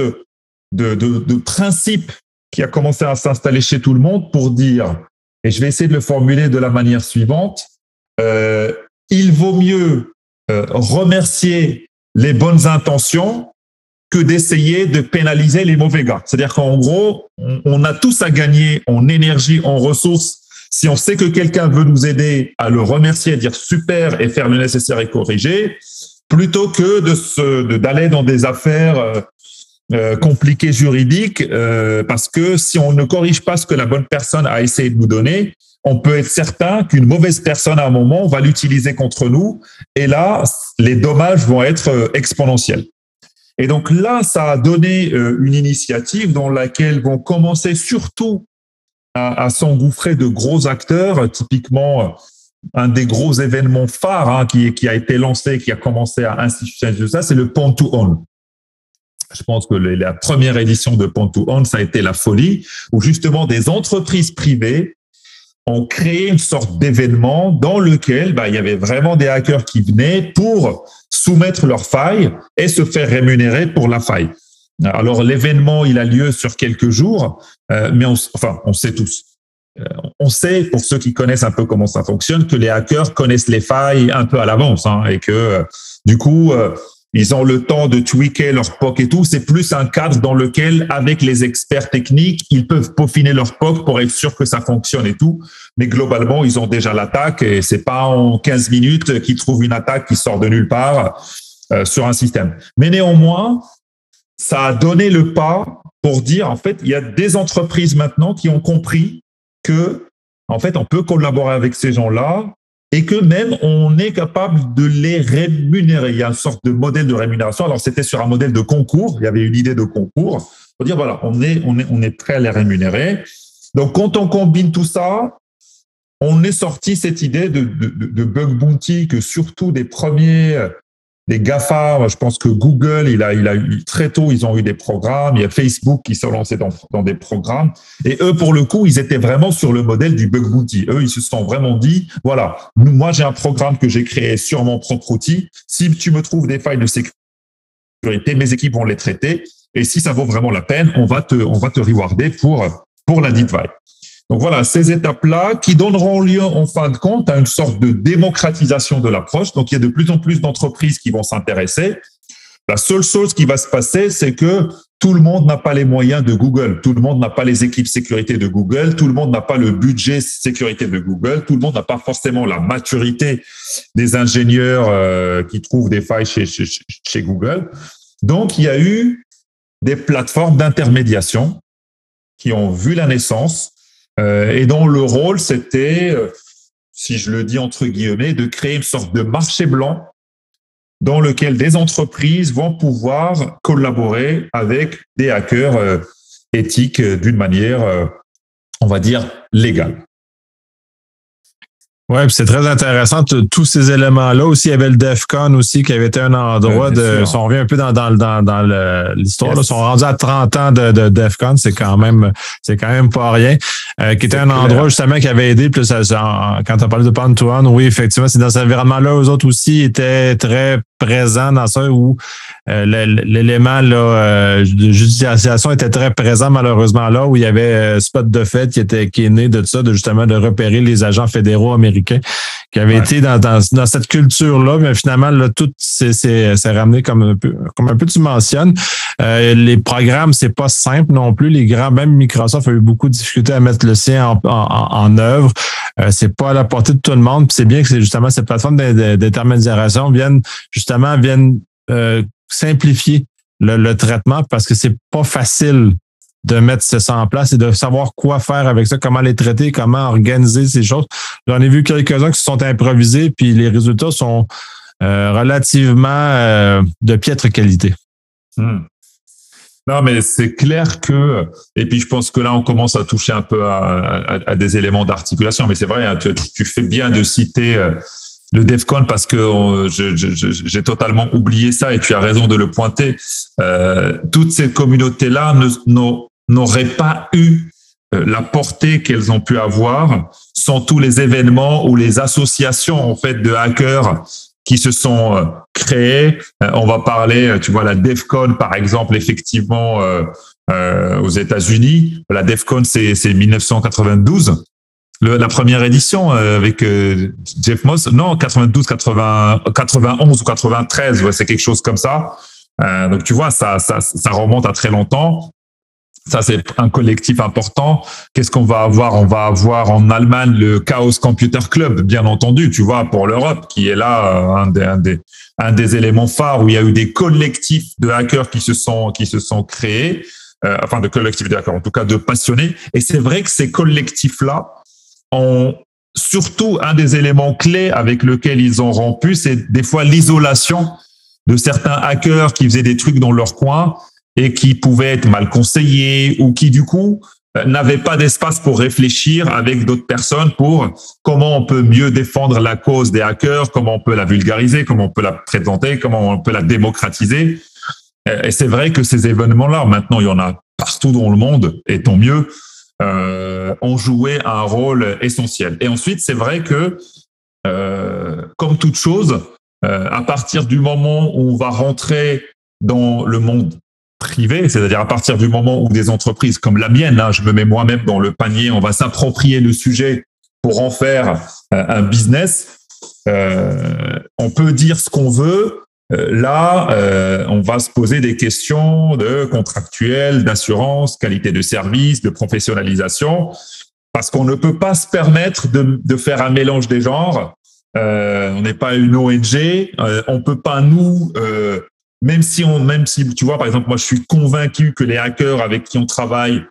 de, principe qui a commencé à s'installer chez tout le monde pour dire, et je vais essayer de le formuler de la manière suivante, euh, il vaut mieux euh, remercier les bonnes intentions que d'essayer de pénaliser les mauvais gars. C'est-à-dire qu'en gros, on, a tous à gagner en énergie, en ressources si on sait que quelqu'un veut nous aider à le remercier, à dire super et faire le nécessaire et corriger, plutôt que de d'aller dans des affaires euh, euh, compliquées juridiques, euh, parce que si on ne corrige pas ce que la bonne personne a essayé de nous donner, on peut être certain qu'une mauvaise personne à un moment va l'utiliser contre nous, et là, les dommages vont être exponentiels. Et donc là, ça a donné une initiative dans laquelle vont commencer surtout à, à s'engouffrer de gros acteurs, typiquement un des gros événements phares hein, qui, qui, a été lancé, qui a commencé à institutionnaliser ça, c'est le pont to own. je pense que la première édition de Pont to On, ça a été la folie, où justement des entreprises privées ont créé une sorte d'événement dans lequel bah, il y avait vraiment des hackers qui venaient pour soumettre leurs failles et se faire rémunérer pour la faille. Alors l'événement, il a lieu sur quelques jours, euh, mais on, enfin, on sait tous. Euh, on sait, pour ceux qui connaissent un peu comment ça fonctionne, que les hackers connaissent les failles un peu à l'avance hein, et que euh, du coup, ils ont le temps de tweaker leur POC et tout. C'est plus un cadre dans lequel, avec les experts techniques, ils peuvent peaufiner leur POC pour être sûr que ça fonctionne et tout. Mais globalement, ils ont déjà l'attaque et c'est pas en 15 minutes qu'ils trouvent une attaque qui sort de nulle part sur un système. Mais néanmoins, ça a donné le pas pour dire, en fait, il y a des entreprises maintenant qui ont compris que, en fait, on peut collaborer avec ces gens-là et que même on est capable de les rémunérer. Il y a une sorte de modèle de rémunération. Alors c'était sur un modèle de concours. Il y avait une idée de concours pour dire voilà, on est on est on est prêt à les rémunérer. Donc quand on combine tout ça, on est sorti cette idée de, de, de bug bounty que surtout des premiers les GAFA, je pense que Google, il a, il a eu très tôt, ils ont eu des programmes. Il y a Facebook qui s'est lancé dans, dans, des programmes. Et eux, pour le coup, ils étaient vraiment sur le modèle du bug bounty. Eux, ils se sont vraiment dit, voilà, moi, j'ai un programme que j'ai créé sur mon propre outil. Si tu me trouves des failles de sécurité, mes équipes vont les traiter. Et si ça vaut vraiment la peine, on va te, on va te rewarder pour, pour la dite faille. Donc voilà, ces étapes-là qui donneront lieu en fin de compte à une sorte de démocratisation de l'approche. Donc il y a de plus en plus d'entreprises qui vont s'intéresser. La seule chose qui va se passer, c'est que tout le monde n'a pas les moyens de Google, tout le monde n'a pas les équipes sécurité de Google, tout le monde n'a pas le budget sécurité de Google, tout le monde n'a pas forcément la maturité des ingénieurs euh, qui trouvent des failles chez, Google. Donc il y a eu des plateformes d'intermédiation qui ont vu la naissance et dont le rôle, c'était, euh, si je le dis entre guillemets, de créer une sorte de marché blanc dans lequel des entreprises vont pouvoir collaborer avec des hackers euh, éthiques d'une manière, on va dire, légale. Oui, c'est très intéressant, tous ces éléments-là. Aussi, il y avait le DEFCON aussi, qui avait été un endroit de. Si on revient un peu dans, dans, dans, dans l'histoire, ils sont rendus à 30 ans de, de DEFCON, c'est quand même c'est quand même pas rien. Euh, qui était un endroit justement qui avait aidé. Plus quand tu as parlé de Pantuan, oui, effectivement, c'est dans cet environnement-là, eux autres aussi étaient très présent dans ça où euh, l'élément là, euh, de judiciarisation était très présent malheureusement là où il y avait euh, Spot de fait qui était qui est né de ça, de justement de repérer les agents fédéraux américains qui avaient été dans, dans, dans, cette culture-là, mais finalement, là, tout s'est ramené comme un peu, comme un peu tu mentionnes. les programmes, c'est pas simple non plus. Les grands, même Microsoft a eu beaucoup de difficultés à mettre le sien en, en, en œuvre. c'est pas à la portée de tout le monde. c'est bien que c'est justement cette plateforme d'intermédiarisation vienne justement viennent euh, simplifier le, traitement parce que c'est pas facile de mettre ça en place et de savoir quoi faire avec ça, comment les traiter, comment organiser ces choses. J'en ai vu quelques-uns qui se sont improvisés, puis les résultats sont euh, relativement euh, de piètre qualité. Hmm. Non, mais c'est clair que, et puis je pense que là, on commence à toucher un peu à, des éléments d'articulation, mais c'est vrai, hein, tu, tu, fais bien de citer le DEFCON parce que euh, j'ai totalement oublié ça et tu as raison de le pointer. Euh, toutes ces communautés-là n'auraient pas eu euh, la portée qu'elles ont pu avoir sans tous les événements ou les associations en fait de hackers qui se sont euh, créés. on va parler, tu vois, la DEFCON par exemple, effectivement aux États-Unis. La DEFCON c'est 1992 la première édition euh, avec euh, Jeff Moss, non, 92, 80, 91 ou 93, ouais, c'est quelque chose comme ça. Euh, donc tu vois, ça, ça remonte à très longtemps. Ça, c'est un collectif important. Qu'est-ce qu'on va avoir? On va avoir en Allemagne le Chaos Computer Club, bien entendu, tu vois, pour l'Europe, qui est là un des, un des, un des éléments phares où il y a eu des collectifs de hackers qui se sont, qui se sont créés, euh, enfin de collectifs de hackers, en tout cas de passionnés. Et c'est vrai que ces collectifs-là, surtout un des éléments clés avec lequel ils ont rompu, c'est des fois l'isolation de certains hackers qui faisaient des trucs dans leur coin et qui pouvaient être mal conseillés ou qui du coup euh, n'avaient pas d'espace pour réfléchir avec d'autres personnes pour comment on peut mieux défendre la cause des hackers, comment on peut la vulgariser, comment on peut la présenter, comment on peut la démocratiser. Et c'est vrai que ces événements-là, maintenant, il y en a partout dans le monde, et tant mieux, euh, ont joué un rôle essentiel. Et ensuite, c'est vrai que, euh, comme toute chose, euh, à partir du moment où on va rentrer dans le monde privé, c'est-à-dire à partir du moment où des entreprises comme la mienne, hein, je me mets moi-même dans le panier, on va s'approprier le sujet pour en faire un business, on peut dire ce qu'on veut, euh, là, euh, on va se poser des questions de contractuel, d'assurance, qualité de service, de professionnalisation, parce qu'on ne peut pas se permettre de, faire un mélange des genres. Euh, on n'est pas une ONG, on peut pas nous, même si on, même si tu vois, par exemple, moi, je suis convaincu que les hackers avec qui on travaille,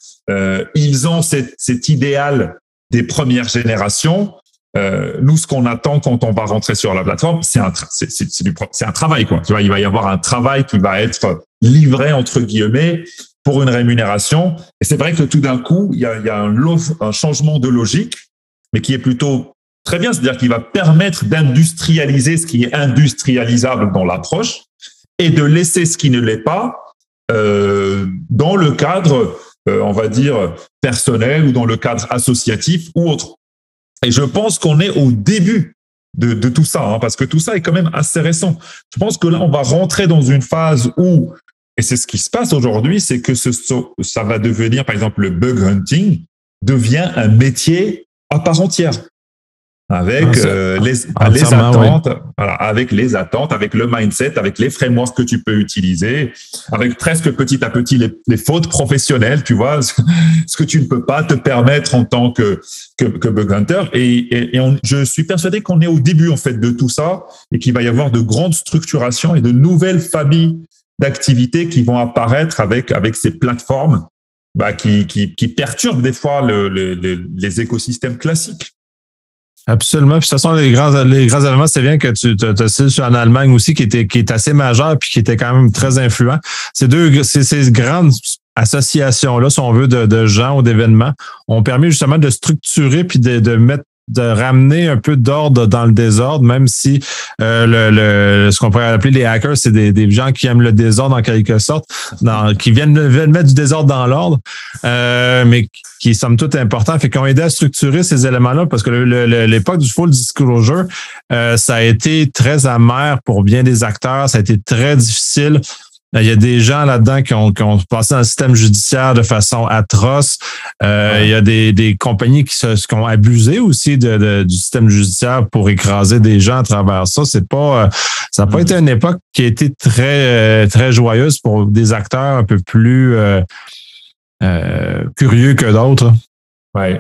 ils ont cet idéal des premières générations. Euh, nous, ce qu'on attend quand on va rentrer sur la plateforme, c'est un, c'est, un travail, quoi. Tu vois, il va y avoir un travail qui va être livré entre guillemets pour une rémunération. Et c'est vrai que tout d'un coup, il y a, y a un, un changement de logique, mais qui est plutôt très bien, c'est-à-dire qu'il va permettre d'industrialiser ce qui est industrialisable dans l'approche et de laisser ce qui ne l'est pas euh, dans le cadre, euh, on va dire, personnel ou dans le cadre associatif ou autre. Et je pense qu'on est au début de, tout ça, hein, parce que tout ça est quand même assez récent. Je pense que là, on va rentrer dans une phase où, et c'est ce qui se passe aujourd'hui, c'est que ça va devenir, par exemple, le bug hunting devient un métier à part entière avec euh, les, les attentes, voilà, avec les attentes, avec le mindset, avec les frameworks que tu peux utiliser, avec presque petit à petit les, les fautes professionnelles, tu vois, [laughs] ce que tu ne peux pas te permettre en tant que que, que bug hunter. Et, et, et on, je suis persuadé qu'on est au début en fait de tout ça et qu'il va y avoir de grandes structurations et de nouvelles familles d'activités qui vont apparaître avec avec ces plateformes bah, qui, qui, qui perturbent des fois le, le, les écosystèmes classiques. Absolument. Puis, de toute façon, les grands, les grands événements, c'est bien que tu as en Allemagne aussi, qui était, qui est assez majeur puis qui était quand même très influent. Ces deux, ces, ces grandes associations-là, si on veut, de, de gens ou d'événements, ont permis justement de structurer puis de, de mettre de ramener un peu d'ordre dans le désordre, même si euh, le, le, ce qu'on pourrait appeler les hackers, c'est des, des, gens qui aiment le désordre en quelque sorte, dans, qui viennent, viennent, mettre du désordre dans l'ordre, euh, mais qui sont tout important, fait qu'ils ont aidé à structurer ces éléments-là, parce que l'époque du full disclosure, euh, ça a été très amer pour bien des acteurs, ça a été très difficile il y a des gens là-dedans qui ont, qui ont passé dans le système judiciaire de façon atroce. Euh, Il y a des, des compagnies qui, se, qui ont abusé aussi de, du système judiciaire pour écraser des gens à travers ça. C'est pas, euh, ça n'a pas été une époque qui a été très, euh, très joyeuse pour des acteurs un peu plus euh, curieux que d'autres. Oui,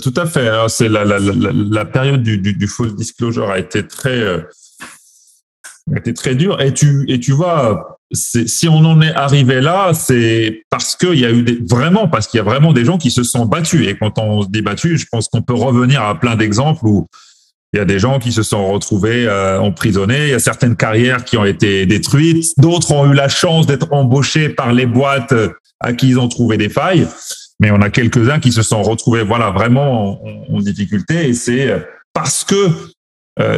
tout à fait. C'est la, la, la, la, période du, du, du, full disclosure a été très, a été très dure. Et tu, et tu vois, si on en est arrivé là, c'est parce qu'il y a eu des, vraiment parce qu'il y a vraiment des gens qui se sont battus. Et quand on se dit battus, je pense qu'on peut revenir à plein d'exemples où il y a des gens qui se sont retrouvés euh, emprisonnés. Il y a certaines carrières qui ont été détruites. D'autres ont eu la chance d'être embauchés par les boîtes euh, à qui ils ont trouvé des failles. Mais on a quelques-uns qui se sont retrouvés, voilà, vraiment en, en difficulté. Et c'est parce que euh,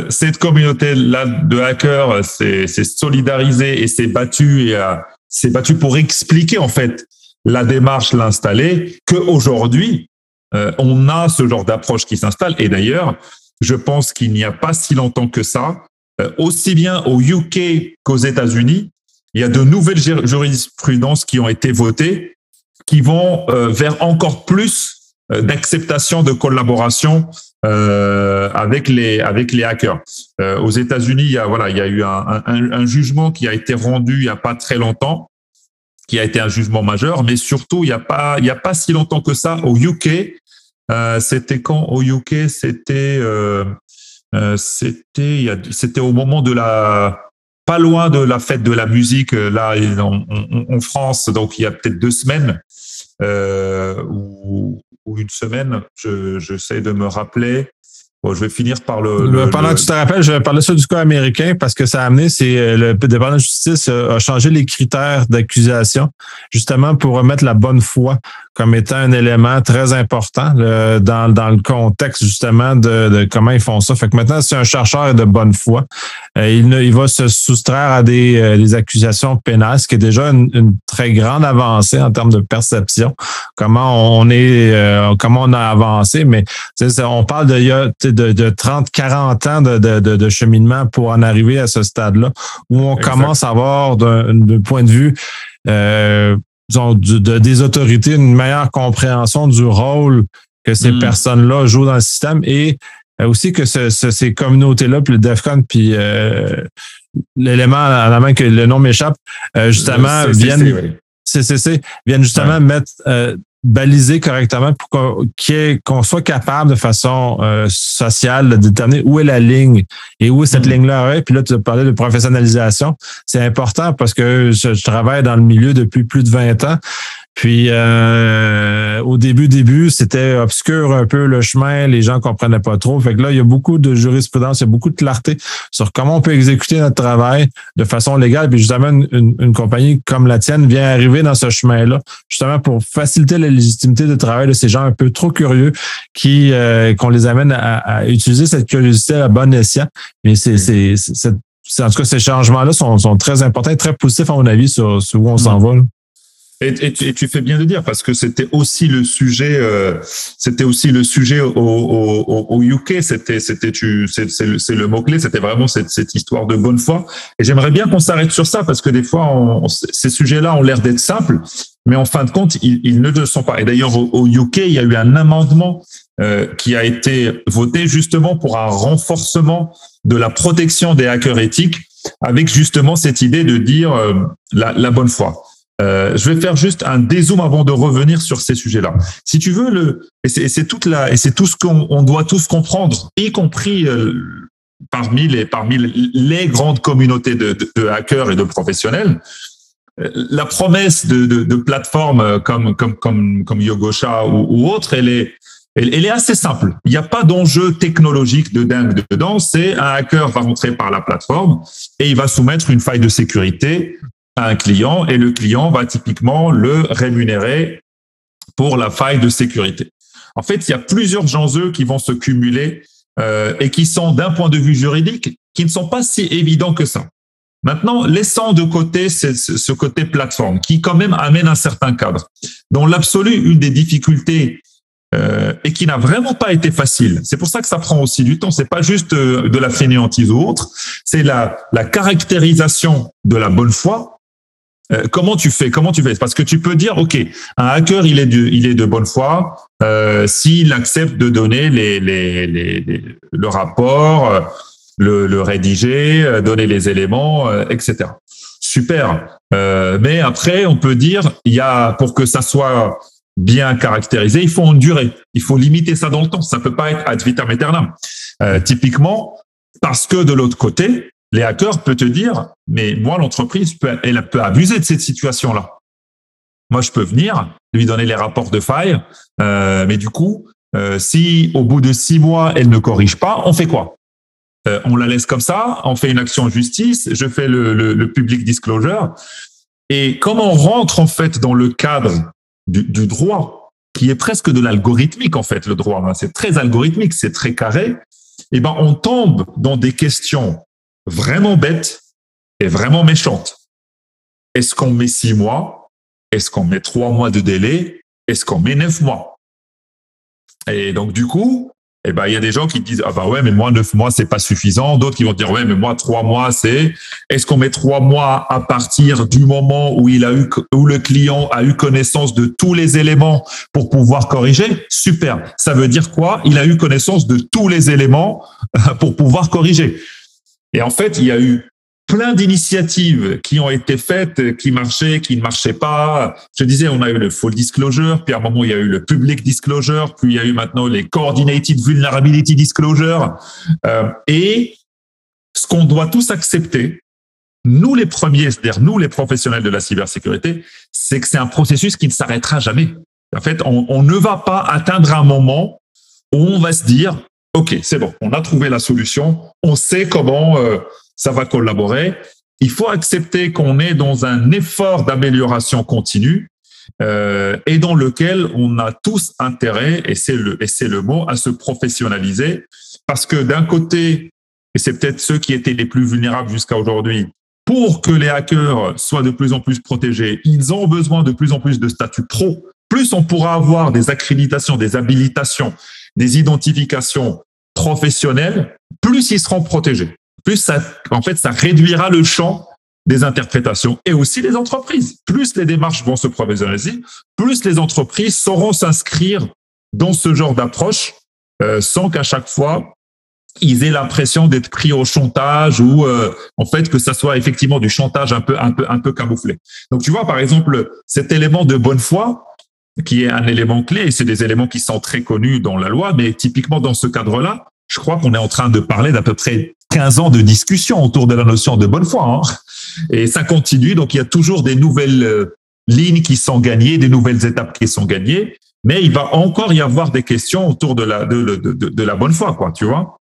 cette communauté-là de hackers s'est solidarisée et s'est battue et s'est battue pour expliquer en fait la démarche, l'installer, qu'aujourd'hui euh, on a ce genre d'approche qui s'installe. Et d'ailleurs, je pense qu'il n'y a pas si longtemps que ça, euh, aussi bien au UK qu'aux États-Unis, il y a de nouvelles jurisprudences qui ont été votées, qui vont vers encore plus d'acceptation de collaboration euh, avec les avec les hackers. Euh, aux États-Unis, il y a voilà, il y a eu un, un, un, jugement qui a été rendu il y a pas très longtemps, qui a été un jugement majeur, mais surtout il y a pas il y a pas si longtemps que ça au UK. Euh, c'était quand au UK C'était euh, euh, c'était c'était au moment de la pas loin de la fête de la musique là en, en, France, donc il y a peut-être deux semaines. Euh, où, ou une semaine. Je, j'essaie de me rappeler. Bon, je vais finir par le. Pendant que tu te rappelles, je vais parler ça du cas américain parce que ça a amené, c'est euh, le département de justice a changé les critères d'accusation justement pour remettre la bonne foi comme étant un élément très important dans, dans le contexte justement de, de, comment ils font ça. Fait que maintenant, si un chercheur est de bonne foi, euh, il, il va se soustraire à des, euh, des accusations pénales, ce qui est déjà une, une, très grande avancée en termes de perception. Comment on est, euh, comment on a avancé, mais on parle de, de, de 30, 40 ans de, de, de, cheminement pour en arriver à ce stade-là, où on commence à avoir d'un point de vue euh, disons, de, des autorités une meilleure compréhension du rôle que ces hmm. personnes-là jouent dans le système et euh, aussi que ce, ces communautés-là, puis le DEFCON, puis euh, l'élément à la main que le nom m'échappe, euh, justement, viennent, CCC, viennent justement mettre baliser correctement pour qu'on soit capable de façon euh, sociale de déterminer où est la ligne et où cette mm. ligne-là est. Puis là, tu parlais de professionnalisation. C'est important parce que je, travaille dans le milieu depuis plus de 20 ans. Puis euh, au début, début, c'était obscur un peu le chemin, les gens comprenaient pas trop. Fait que là, il y a beaucoup de jurisprudence, il y a beaucoup de clarté sur comment on peut exécuter notre travail de façon légale. Puis justement, une, une compagnie comme la tienne vient arriver dans ce chemin-là, justement pour faciliter la légitimité de travail de ces gens un peu trop curieux qui euh, qu'on les amène à, utiliser cette curiosité à bon escient. Mais c'est c'est en tout cas, ces changements-là sont, sont, très importants et très positifs, à mon avis, sur, sur où on s'en va. Et, tu, et, tu, fais bien de dire parce que c'était aussi le sujet, euh, c'était aussi le sujet au, au, au UK. C'était, c'était, tu, c'est, c'est le, mot clé. C'était vraiment cette, cette histoire de bonne foi. Et j'aimerais bien qu'on s'arrête sur ça parce que des fois, ces sujets-là ont l'air d'être simples, mais en fin de compte, ils, ils ne le sont pas. Et d'ailleurs, au, UK, il y a eu un amendement euh, qui a été voté justement pour un renforcement de la protection des hackers éthiques, avec justement cette idée de dire euh, la, la bonne foi. Euh, je vais faire juste un dézoom avant de revenir sur ces sujets-là. Si tu veux, le et c'est toute la et c'est tout ce qu'on doit tous comprendre, y compris euh, parmi les parmi les grandes communautés de, de, hackers et de professionnels. Euh, la promesse de, de, plateformes comme comme comme comme Yogosha ou, ou autre, elle est elle, est assez simple. Il n'y a pas d'enjeu technologique de dingue dedans. C'est un hacker va rentrer par la plateforme et il va soumettre une faille de sécurité un client et le client va typiquement le rémunérer pour la faille de sécurité. En fait, il y a plusieurs enjeux qui vont se cumuler euh, et qui sont d'un point de vue juridique qui ne sont pas si évidents que ça. Maintenant, laissant de côté ce, ce côté plateforme qui quand même amène un certain cadre. Dans l'absolu, une des difficultés euh, et qui n'a vraiment pas été facile. C'est pour ça que ça prend aussi du temps. C'est pas juste euh, de la fainéantise ou autre. C'est la, la caractérisation de la bonne foi euh, comment tu fais? Comment tu fais? Parce que tu peux dire, ok, un hacker, il est de, bonne foi euh, s'il accepte de donner les, le rapport, euh, le, le, rédiger, euh, donner les éléments, etc. Super. mais après, on peut dire, il y a pour que ça soit bien caractérisé, il faut en durer. Il faut limiter ça dans le temps. Ça peut pas être ad vitam aeternam. typiquement, parce que de l'autre côté, les hackers peuvent te dire, mais moi, l'entreprise, peut, elle peut abuser de cette situation-là. Moi, je peux venir, lui donner les rapports de faille, euh, mais du coup, euh, si au bout de six mois, elle ne corrige pas, on fait quoi? Euh, On la laisse comme ça, on fait une action en justice, je fais le, le, le public disclosure. Et comme on rentre en fait dans le cadre du, du droit, qui est presque de l'algorithmique en fait, le droit, hein, c'est très algorithmique, c'est très carré, eh ben on tombe dans des questions vraiment bête et vraiment méchante. Est-ce qu'on met six mois? Est-ce qu'on met trois mois de délai? Est-ce qu'on met neuf mois? Et donc, du coup, eh ben, il y a des gens qui disent, ah bah ouais, mais moi, neuf mois, c'est pas suffisant. D'autres qui vont dire, ouais, mais moi, trois mois, c'est, est-ce qu'on met trois mois à partir du moment où il a eu, où le client a eu connaissance de tous les éléments pour pouvoir corriger? Super. Ça veut dire quoi? Il a eu connaissance de tous les éléments pour pouvoir corriger. Et en fait, il y a eu plein d'initiatives qui ont été faites, qui marchaient, qui ne marchaient pas. Je disais, on a eu le full disclosure, puis à un moment, il y a eu le public disclosure, puis il y a eu maintenant les coordinated vulnerability disclosure. Euh, et ce qu'on doit tous accepter, nous les premiers, c'est-à-dire nous les professionnels de la cybersécurité, c'est que c'est un processus qui ne s'arrêtera jamais. En fait, on, on ne va pas atteindre un moment où on va se dire, OK, c'est bon, on a trouvé la solution, on sait comment euh, ça va collaborer. Il faut accepter qu'on est dans un effort d'amélioration continue euh, et dans lequel on a tous intérêt, et c'est le, et c'est le mot, à se professionnaliser, parce que d'un côté, et c'est peut-être ceux qui étaient les plus vulnérables jusqu'à aujourd'hui, pour que les hackers soient de plus en plus protégés, ils ont besoin de plus en plus de statuts pro. Plus on pourra avoir des accréditations, des habilitations, des identifications professionnelles, plus ils seront protégés. Plus ça, en fait, ça réduira le champ des interprétations et aussi les entreprises. Plus les démarches vont se professionnaliser, plus les entreprises sauront s'inscrire dans ce genre d'approche euh, sans qu'à chaque fois ils aient l'impression d'être pris au chantage ou euh, en fait que ça soit effectivement du chantage un peu un peu un peu camouflé. Donc tu vois par exemple cet élément de bonne foi qui est un élément clé et c'est des éléments qui sont très connus dans la loi mais typiquement dans ce cadre-là, je crois qu'on est en train de parler d'à peu près 15 ans de discussion autour de la notion de bonne foi hein. et ça continue donc il y a toujours des nouvelles euh, lignes qui sont gagnées, des nouvelles étapes qui sont gagnées mais il va encore y avoir des questions autour de la de, la bonne foi quoi, tu vois.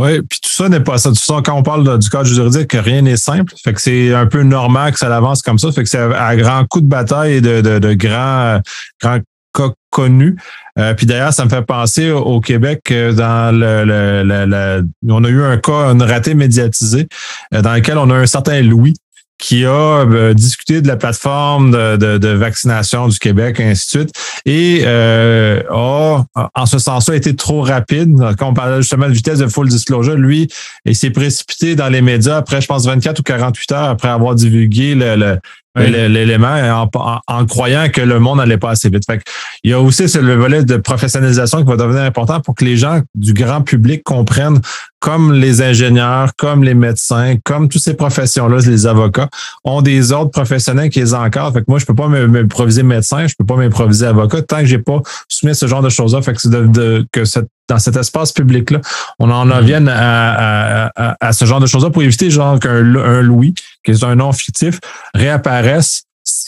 Oui, puis tout ça n'est pas ça. Tout ça, quand on parle du cadre juridique, rien n'est simple. Fait que c'est un peu normal que ça avance comme ça. Fait que c'est à grand coup de bataille et de, de, de grands, cas connus. Euh, puis d'ailleurs, ça me fait penser au Québec euh, dans le, on a eu un cas, une ratée médiatisée euh, dans lequel on a un certain Louis qui a euh, discuté de la plateforme de, de, de, vaccination du Québec, ainsi de suite, et euh, a, en ce sens-là, été trop rapide. Quand on parlait justement de vitesse de full disclosure, lui, il s'est précipité dans les médias après, je pense, 24 ou 48 heures après avoir divulgué le, le l'élément en, croyant que le monde n'allait pas assez vite. Fait il y a aussi le volet de professionnalisation qui va devenir important pour que les gens du grand public comprennent, comme les ingénieurs, comme les médecins, comme toutes ces professions-là, les avocats, ont des ordres professionnels qui les encadrent. Fait que moi, je peux pas m'improviser médecin, je peux pas m'improviser avocat tant que j'ai pas soumis ce genre de choses-là. Fait que c'est de, que cette dans cet espace public-là, on en mm. vienne à, à, ce genre de choses-là pour éviter genre qu'un un Louis, qui est un nom fictif, réapparaisse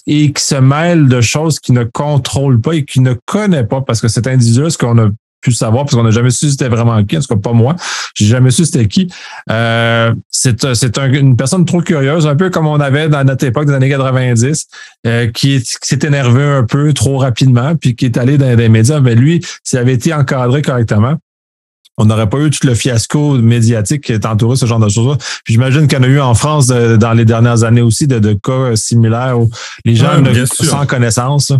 et qui se mêle de choses qu'il ne contrôle pas et qu'il ne connaît pas parce que cet individu ce qu'on a pu savoir parce qu'on n'a jamais su c'était vraiment qui, en tout cas pas moi, j'ai jamais su c'était qui. Euh, c'est c'est une personne trop curieuse, un peu comme on avait dans notre époque des années 90, euh, qui, s'est énervé un peu trop rapidement, puis qui est allé dans les médias. Mais lui, s'il avait été encadré correctement, on n'aurait pas eu tout le fiasco médiatique qui est entouré ce genre de choses-là. Puis j'imagine qu'il y en a eu en France dans les dernières années aussi de, de cas similaires où les gens ne, sans connaissance.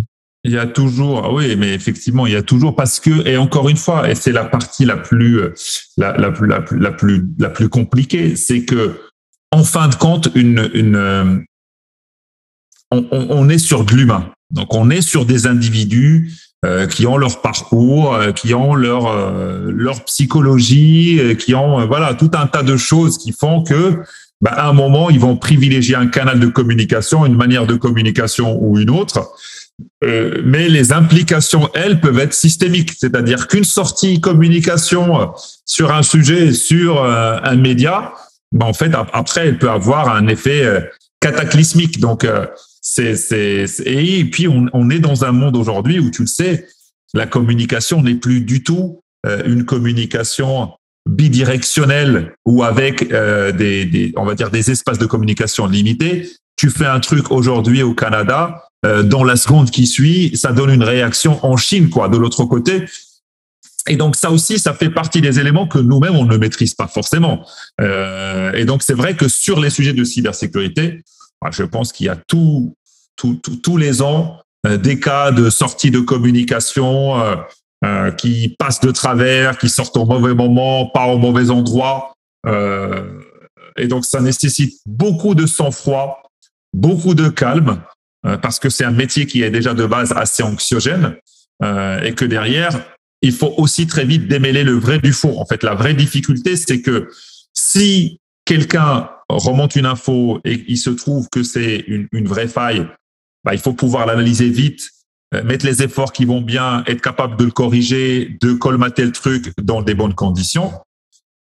Il y a toujours, ah oui, mais effectivement, il y a toujours parce que, et encore une fois, et c'est la partie la plus, la, la, plus, la plus, la plus, la plus compliquée, c'est que, en fin de compte, une, une, on, on est sur de l'humain. Donc, on est sur des individus euh, qui ont leur parcours, euh, qui ont leur euh, leur psychologie, qui ont voilà tout un tas de choses qui font que bah, à un moment ils vont privilégier un canal de communication, une manière de communication ou une autre. Euh, mais les implications, elles, peuvent être systémiques. C'est-à-dire qu'une sortie communication sur un sujet, sur un média, bah, en fait, après, elle peut avoir un effet cataclysmique. Donc, c'est, c'est, et puis on, est dans un monde aujourd'hui où tu le sais, la communication n'est plus du tout euh, une communication bidirectionnelle ou avec euh, des, des, on va dire des espaces de communication limités. Tu fais un truc aujourd'hui au Canada, euh, dans la seconde qui suit, ça donne une réaction en Chine, quoi, de l'autre côté. Et donc ça aussi, ça fait partie des éléments que nous-mêmes on ne maîtrise pas forcément. Euh, et donc c'est vrai que sur les sujets de cybersécurité, je pense qu'il y a tout, tous les ans euh, des cas de sortie de communication euh, euh, qui passent de travers, qui sortent au mauvais moment, pas au mauvais endroit. et donc, ça nécessite beaucoup de sang-froid, beaucoup de calme, parce que c'est un métier qui est déjà de base assez anxiogène, et que derrière, il faut aussi très vite démêler le vrai du faux. En fait, la vraie difficulté, c'est que si quelqu'un remonte une info et il se trouve que c'est une, une, vraie faille, bah, il faut pouvoir l'analyser vite, euh, mettre les efforts qui vont bien, être capable de le corriger, de colmater le truc dans des bonnes conditions.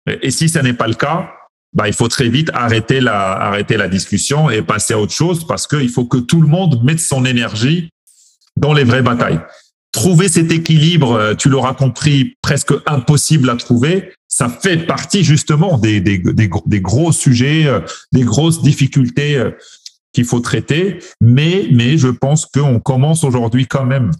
Et si ce n'est pas le cas, bah, il faut très vite arrêter la, arrêter la discussion et passer à autre chose parce qu'il faut que tout le monde mette son énergie dans les vraies batailles. Trouver cet équilibre, euh, tu l'auras compris, presque impossible à trouver. Ça fait partie justement des, des, des, des gros sujets, euh, des grosses difficultés qu'il faut traiter, mais, mais je pense qu'on commence aujourd'hui quand même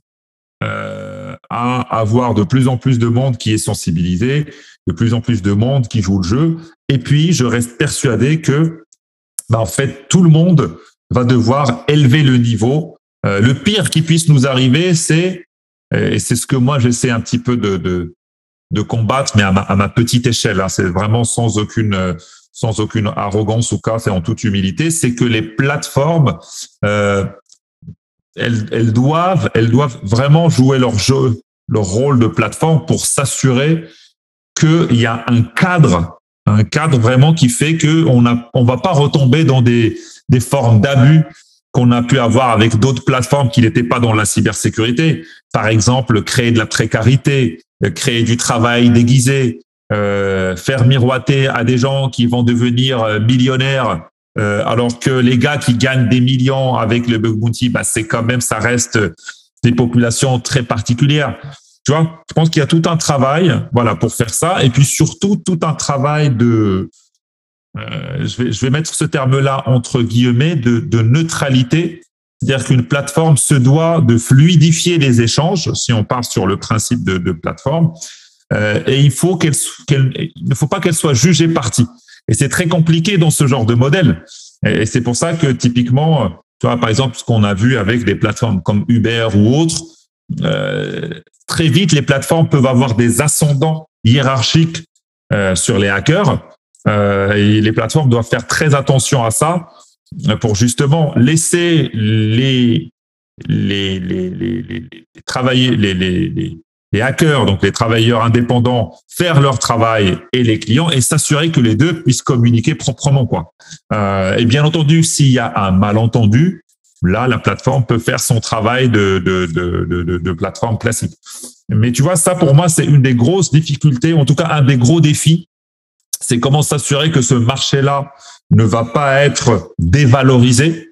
euh, à avoir de plus en plus de monde qui est sensibilisé, de plus en plus de monde qui joue le jeu. Et puis, je reste persuadé que, bah, en fait, tout le monde va devoir élever le niveau. Euh, le pire qui puisse nous arriver, c'est, et c'est ce que moi j'essaie un petit peu de, de, de combattre, mais à ma, petite échelle. Hein, c'est vraiment sans aucune sans aucune arrogance ou cas, c'est en toute humilité, c'est que les plateformes, euh, elles, elles, doivent, elles doivent vraiment jouer leur jeu, leur rôle de plateforme pour s'assurer qu'il y a un cadre, un cadre vraiment qui fait que on a, on va pas retomber dans des, des formes d'abus qu'on a pu avoir avec d'autres plateformes qui n'étaient pas dans la cybersécurité. Par exemple, créer de la précarité, créer du travail déguisé, euh, faire miroiter à des gens qui vont devenir euh, millionnaires, euh, alors que les gars qui gagnent des millions avec le bug bounty, bah, c'est quand même, ça reste des populations très particulières. Tu vois, je pense qu'il y a tout un travail, voilà, pour faire ça, et puis surtout tout un travail de, euh, je vais, je vais mettre ce terme-là entre guillemets de, de neutralité, c'est-à-dire qu'une plateforme se doit de fluidifier les échanges, si on part sur le principe de, de plateforme, euh, et il faut qu'elle, il ne faut pas qu'elle soit jugée partie. Et c'est très compliqué dans ce genre de modèle. Et, c'est pour ça que typiquement, tu vois, par exemple, ce qu'on a vu avec des plateformes comme Uber ou autres, très vite, les plateformes peuvent avoir des ascendants hiérarchiques euh, sur les hackers. Euh, les plateformes doivent faire très attention à ça pour justement laisser les les les les, les, les hackers, donc les travailleurs indépendants, faire leur travail et les clients et s'assurer que les deux puissent communiquer proprement. quoi. Euh, et bien entendu, s'il y a un malentendu, là, la plateforme peut faire son travail de, de, de, de, plateforme classique. Mais tu vois, ça pour moi, c'est une des grosses difficultés, en tout cas un des gros défis, c'est comment s'assurer que ce marché-là ne va pas être dévalorisé.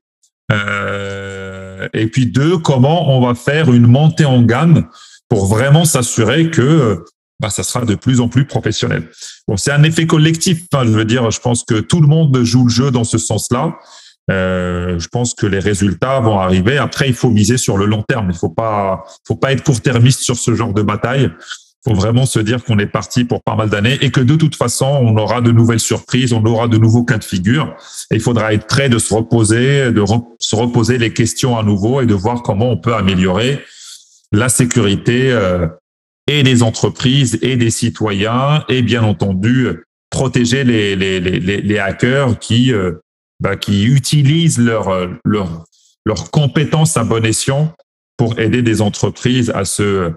Euh, et puis deux, comment on va faire une montée en gamme pour vraiment s'assurer que bah, ça sera de plus en plus professionnel. Bon, c'est un effet collectif. Hein, je veux dire, je pense que tout le monde joue le jeu dans ce sens-là. Euh, je pense que les résultats vont arriver. Après, il faut miser sur le long terme. Il faut pas, faut pas être court-termiste sur ce genre de bataille. Il faut vraiment se dire qu'on est parti pour pas mal d'années et que de toute façon, on aura de nouvelles surprises, on aura de nouveaux cas de figure. Il faudra être prêt de se reposer, de se reposer les questions à nouveau et de voir comment on peut améliorer la sécurité euh, et des entreprises et des citoyens et bien entendu protéger les, les, les, les hackers qui, euh, bah, qui utilisent leur, leur, leurs compétences à bon escient pour aider des entreprises à se,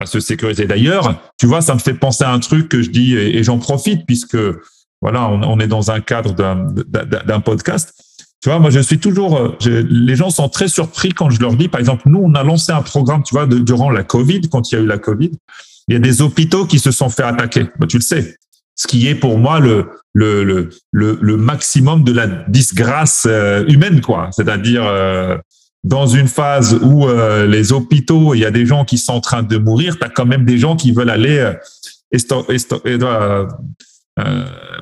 à se sécuriser. D'ailleurs, tu vois, ça me fait penser à un truc que je dis et, j'en profite puisque voilà, on, est dans un cadre d'un podcast. Tu vois, moi, je suis toujours. Euh, les gens sont très surpris quand je leur dis, par exemple, nous, on a lancé un programme, tu vois, durant la Covid, quand il y a eu la Covid, il y a des hôpitaux qui se sont fait attaquer. Bah, tu le sais. Ce qui est pour moi le le le le, maximum de la disgrâce euh, humaine, quoi. C'est-à-dire euh, dans une phase où les hôpitaux, il y a des gens qui sont en train de mourir, tu as quand même des gens qui veulent aller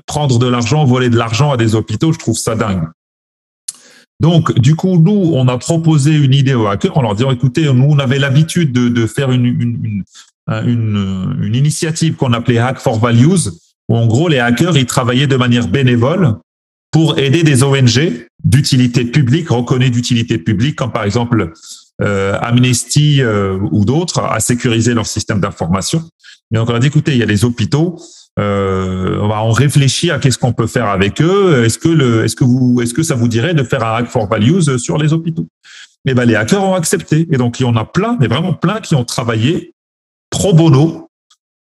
prendre de l'argent, voler de l'argent à des hôpitaux. Je trouve ça dingue. Donc, du coup, nous, on a proposé une idée aux hackers en leur disant, écoutez, nous, on avait l'habitude de, de, faire une, une, une, une initiative qu'on appelait Hack for Values, où en gros, les hackers, ils travaillaient de manière bénévole pour aider des ONG d'utilité publique, reconnues d'utilité publique, comme par exemple euh, Amnesty euh, ou d'autres, à sécuriser leur système d'information. Et donc, on a dit, écoutez, il y a les hôpitaux, euh, on va en réfléchir à qu'est-ce qu'on peut faire avec eux. Est-ce que le, est-ce que vous, est-ce que ça vous dirait de faire un hack for values sur les hôpitaux? Mais ben les hackers ont accepté et donc il y en a plein, mais vraiment plein qui ont travaillé pro bono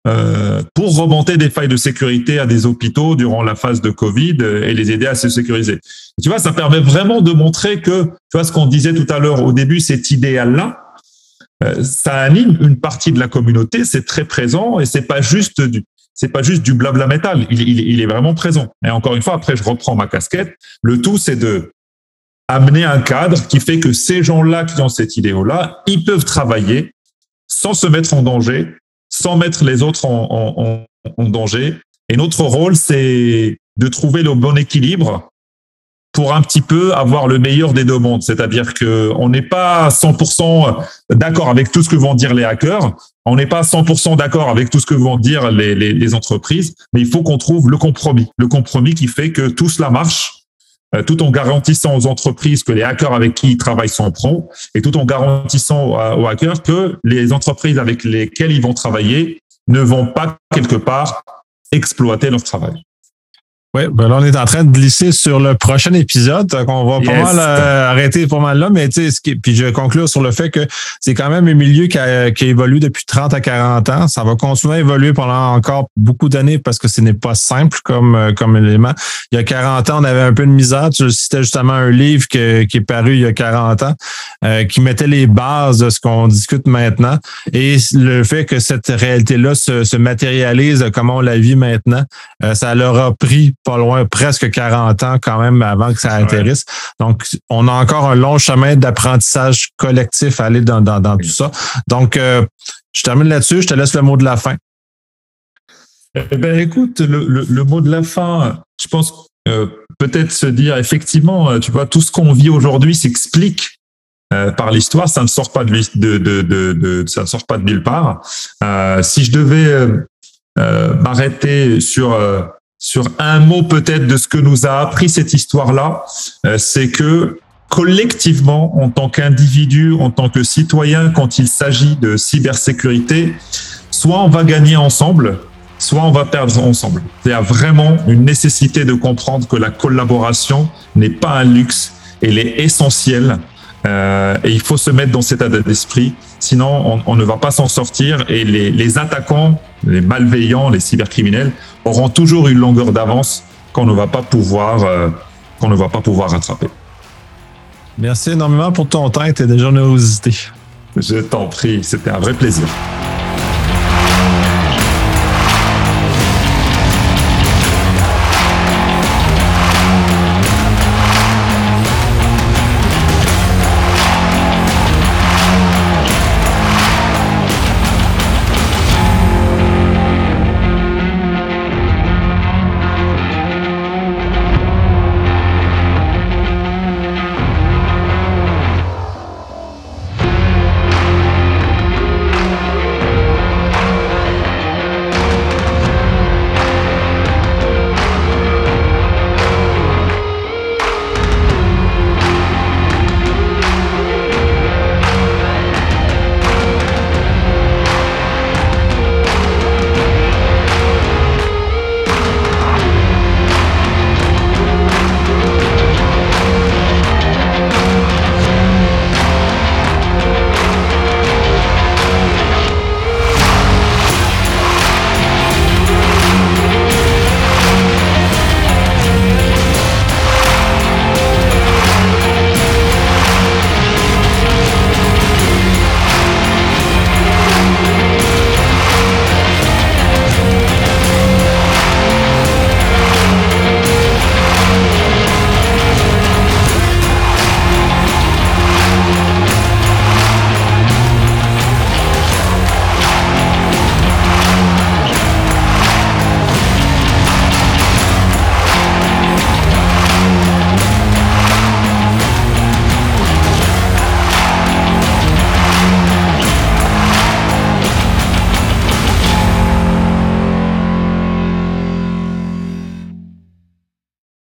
euh, pour remonter des failles de sécurité à des hôpitaux durant la phase de Covid et les aider à se sécuriser. tu vois, ça permet vraiment de montrer que, tu vois, ce qu'on disait tout à l'heure au début, cet idéal-là, euh, ça anime une partie de la communauté, c'est très présent et c'est pas juste du, c'est pas juste du blabla métal, il, est vraiment présent. Et encore une fois, après, je reprends ma casquette. Le tout, c'est de amener un cadre qui fait que ces gens-là qui ont cette idéo-là, ils peuvent travailler sans se mettre en danger, sans mettre les autres en, danger. Et notre rôle, c'est de trouver le bon équilibre pour un petit peu avoir le meilleur des deux mondes. C'est-à-dire que on n'est pas 100% d'accord avec tout ce que vont dire les hackers, on n'est pas 100% d'accord avec tout ce que vont dire les, entreprises, mais il faut qu'on trouve le compromis, le compromis qui fait que tout cela marche, tout en garantissant aux entreprises que les hackers avec qui ils travaillent sont pros, et tout en garantissant aux hackers que les entreprises avec lesquelles ils vont travailler ne vont pas quelque part exploiter leur travail. Oui, ben là, on est en train de glisser sur le prochain épisode. On va pas mal euh, arrêter pas mal là, mais tu sais, puis je vais conclure sur le fait que c'est quand même un milieu qui a, qui évolue depuis 30 à 40 ans. Ça va continuer à évoluer pendant encore beaucoup d'années parce que ce n'est pas simple comme, euh, comme élément. Il y a 40 ans, on avait un peu de misère. C'était justement un livre qui est paru il y a 40 ans, euh, qui mettait les bases de ce qu'on discute maintenant. Et le fait que cette réalité-là se, se matérialise comme on la vit maintenant, ça leur a pris pas loin, presque 40 ans quand même avant que ça atterrisse. Donc, on a encore un long chemin d'apprentissage collectif à aller dans, dans, tout ça. Donc, euh, je termine là-dessus. Je te laisse le mot de la fin. Eh ben, écoute, le, le, mot de la fin, je pense euh, peut-être se dire effectivement, euh, tu vois, tout ce qu'on vit aujourd'hui s'explique par l'histoire. Ça ne sort pas de, de, de, de, ça ne sort pas de nulle part. si je devais m'arrêter sur sur un mot peut-être de ce que nous a appris cette histoire-là, euh, c'est que collectivement, en tant qu'individu, en tant que citoyen, quand il s'agit de cybersécurité, soit on va gagner ensemble, soit on va perdre ensemble. Il y a vraiment une nécessité de comprendre que la collaboration n'est pas un luxe, elle est essentielle euh, et il faut se mettre dans cet état d'esprit, sinon on, ne va pas s'en sortir et les, les, attaquants, les malveillants, les cybercriminels auront toujours une longueur d'avance qu'on ne va pas pouvoir euh, qu'on ne va pas pouvoir rattraper. Merci énormément pour ton temps et ta générosité. Je t'en prie, c'était un vrai plaisir.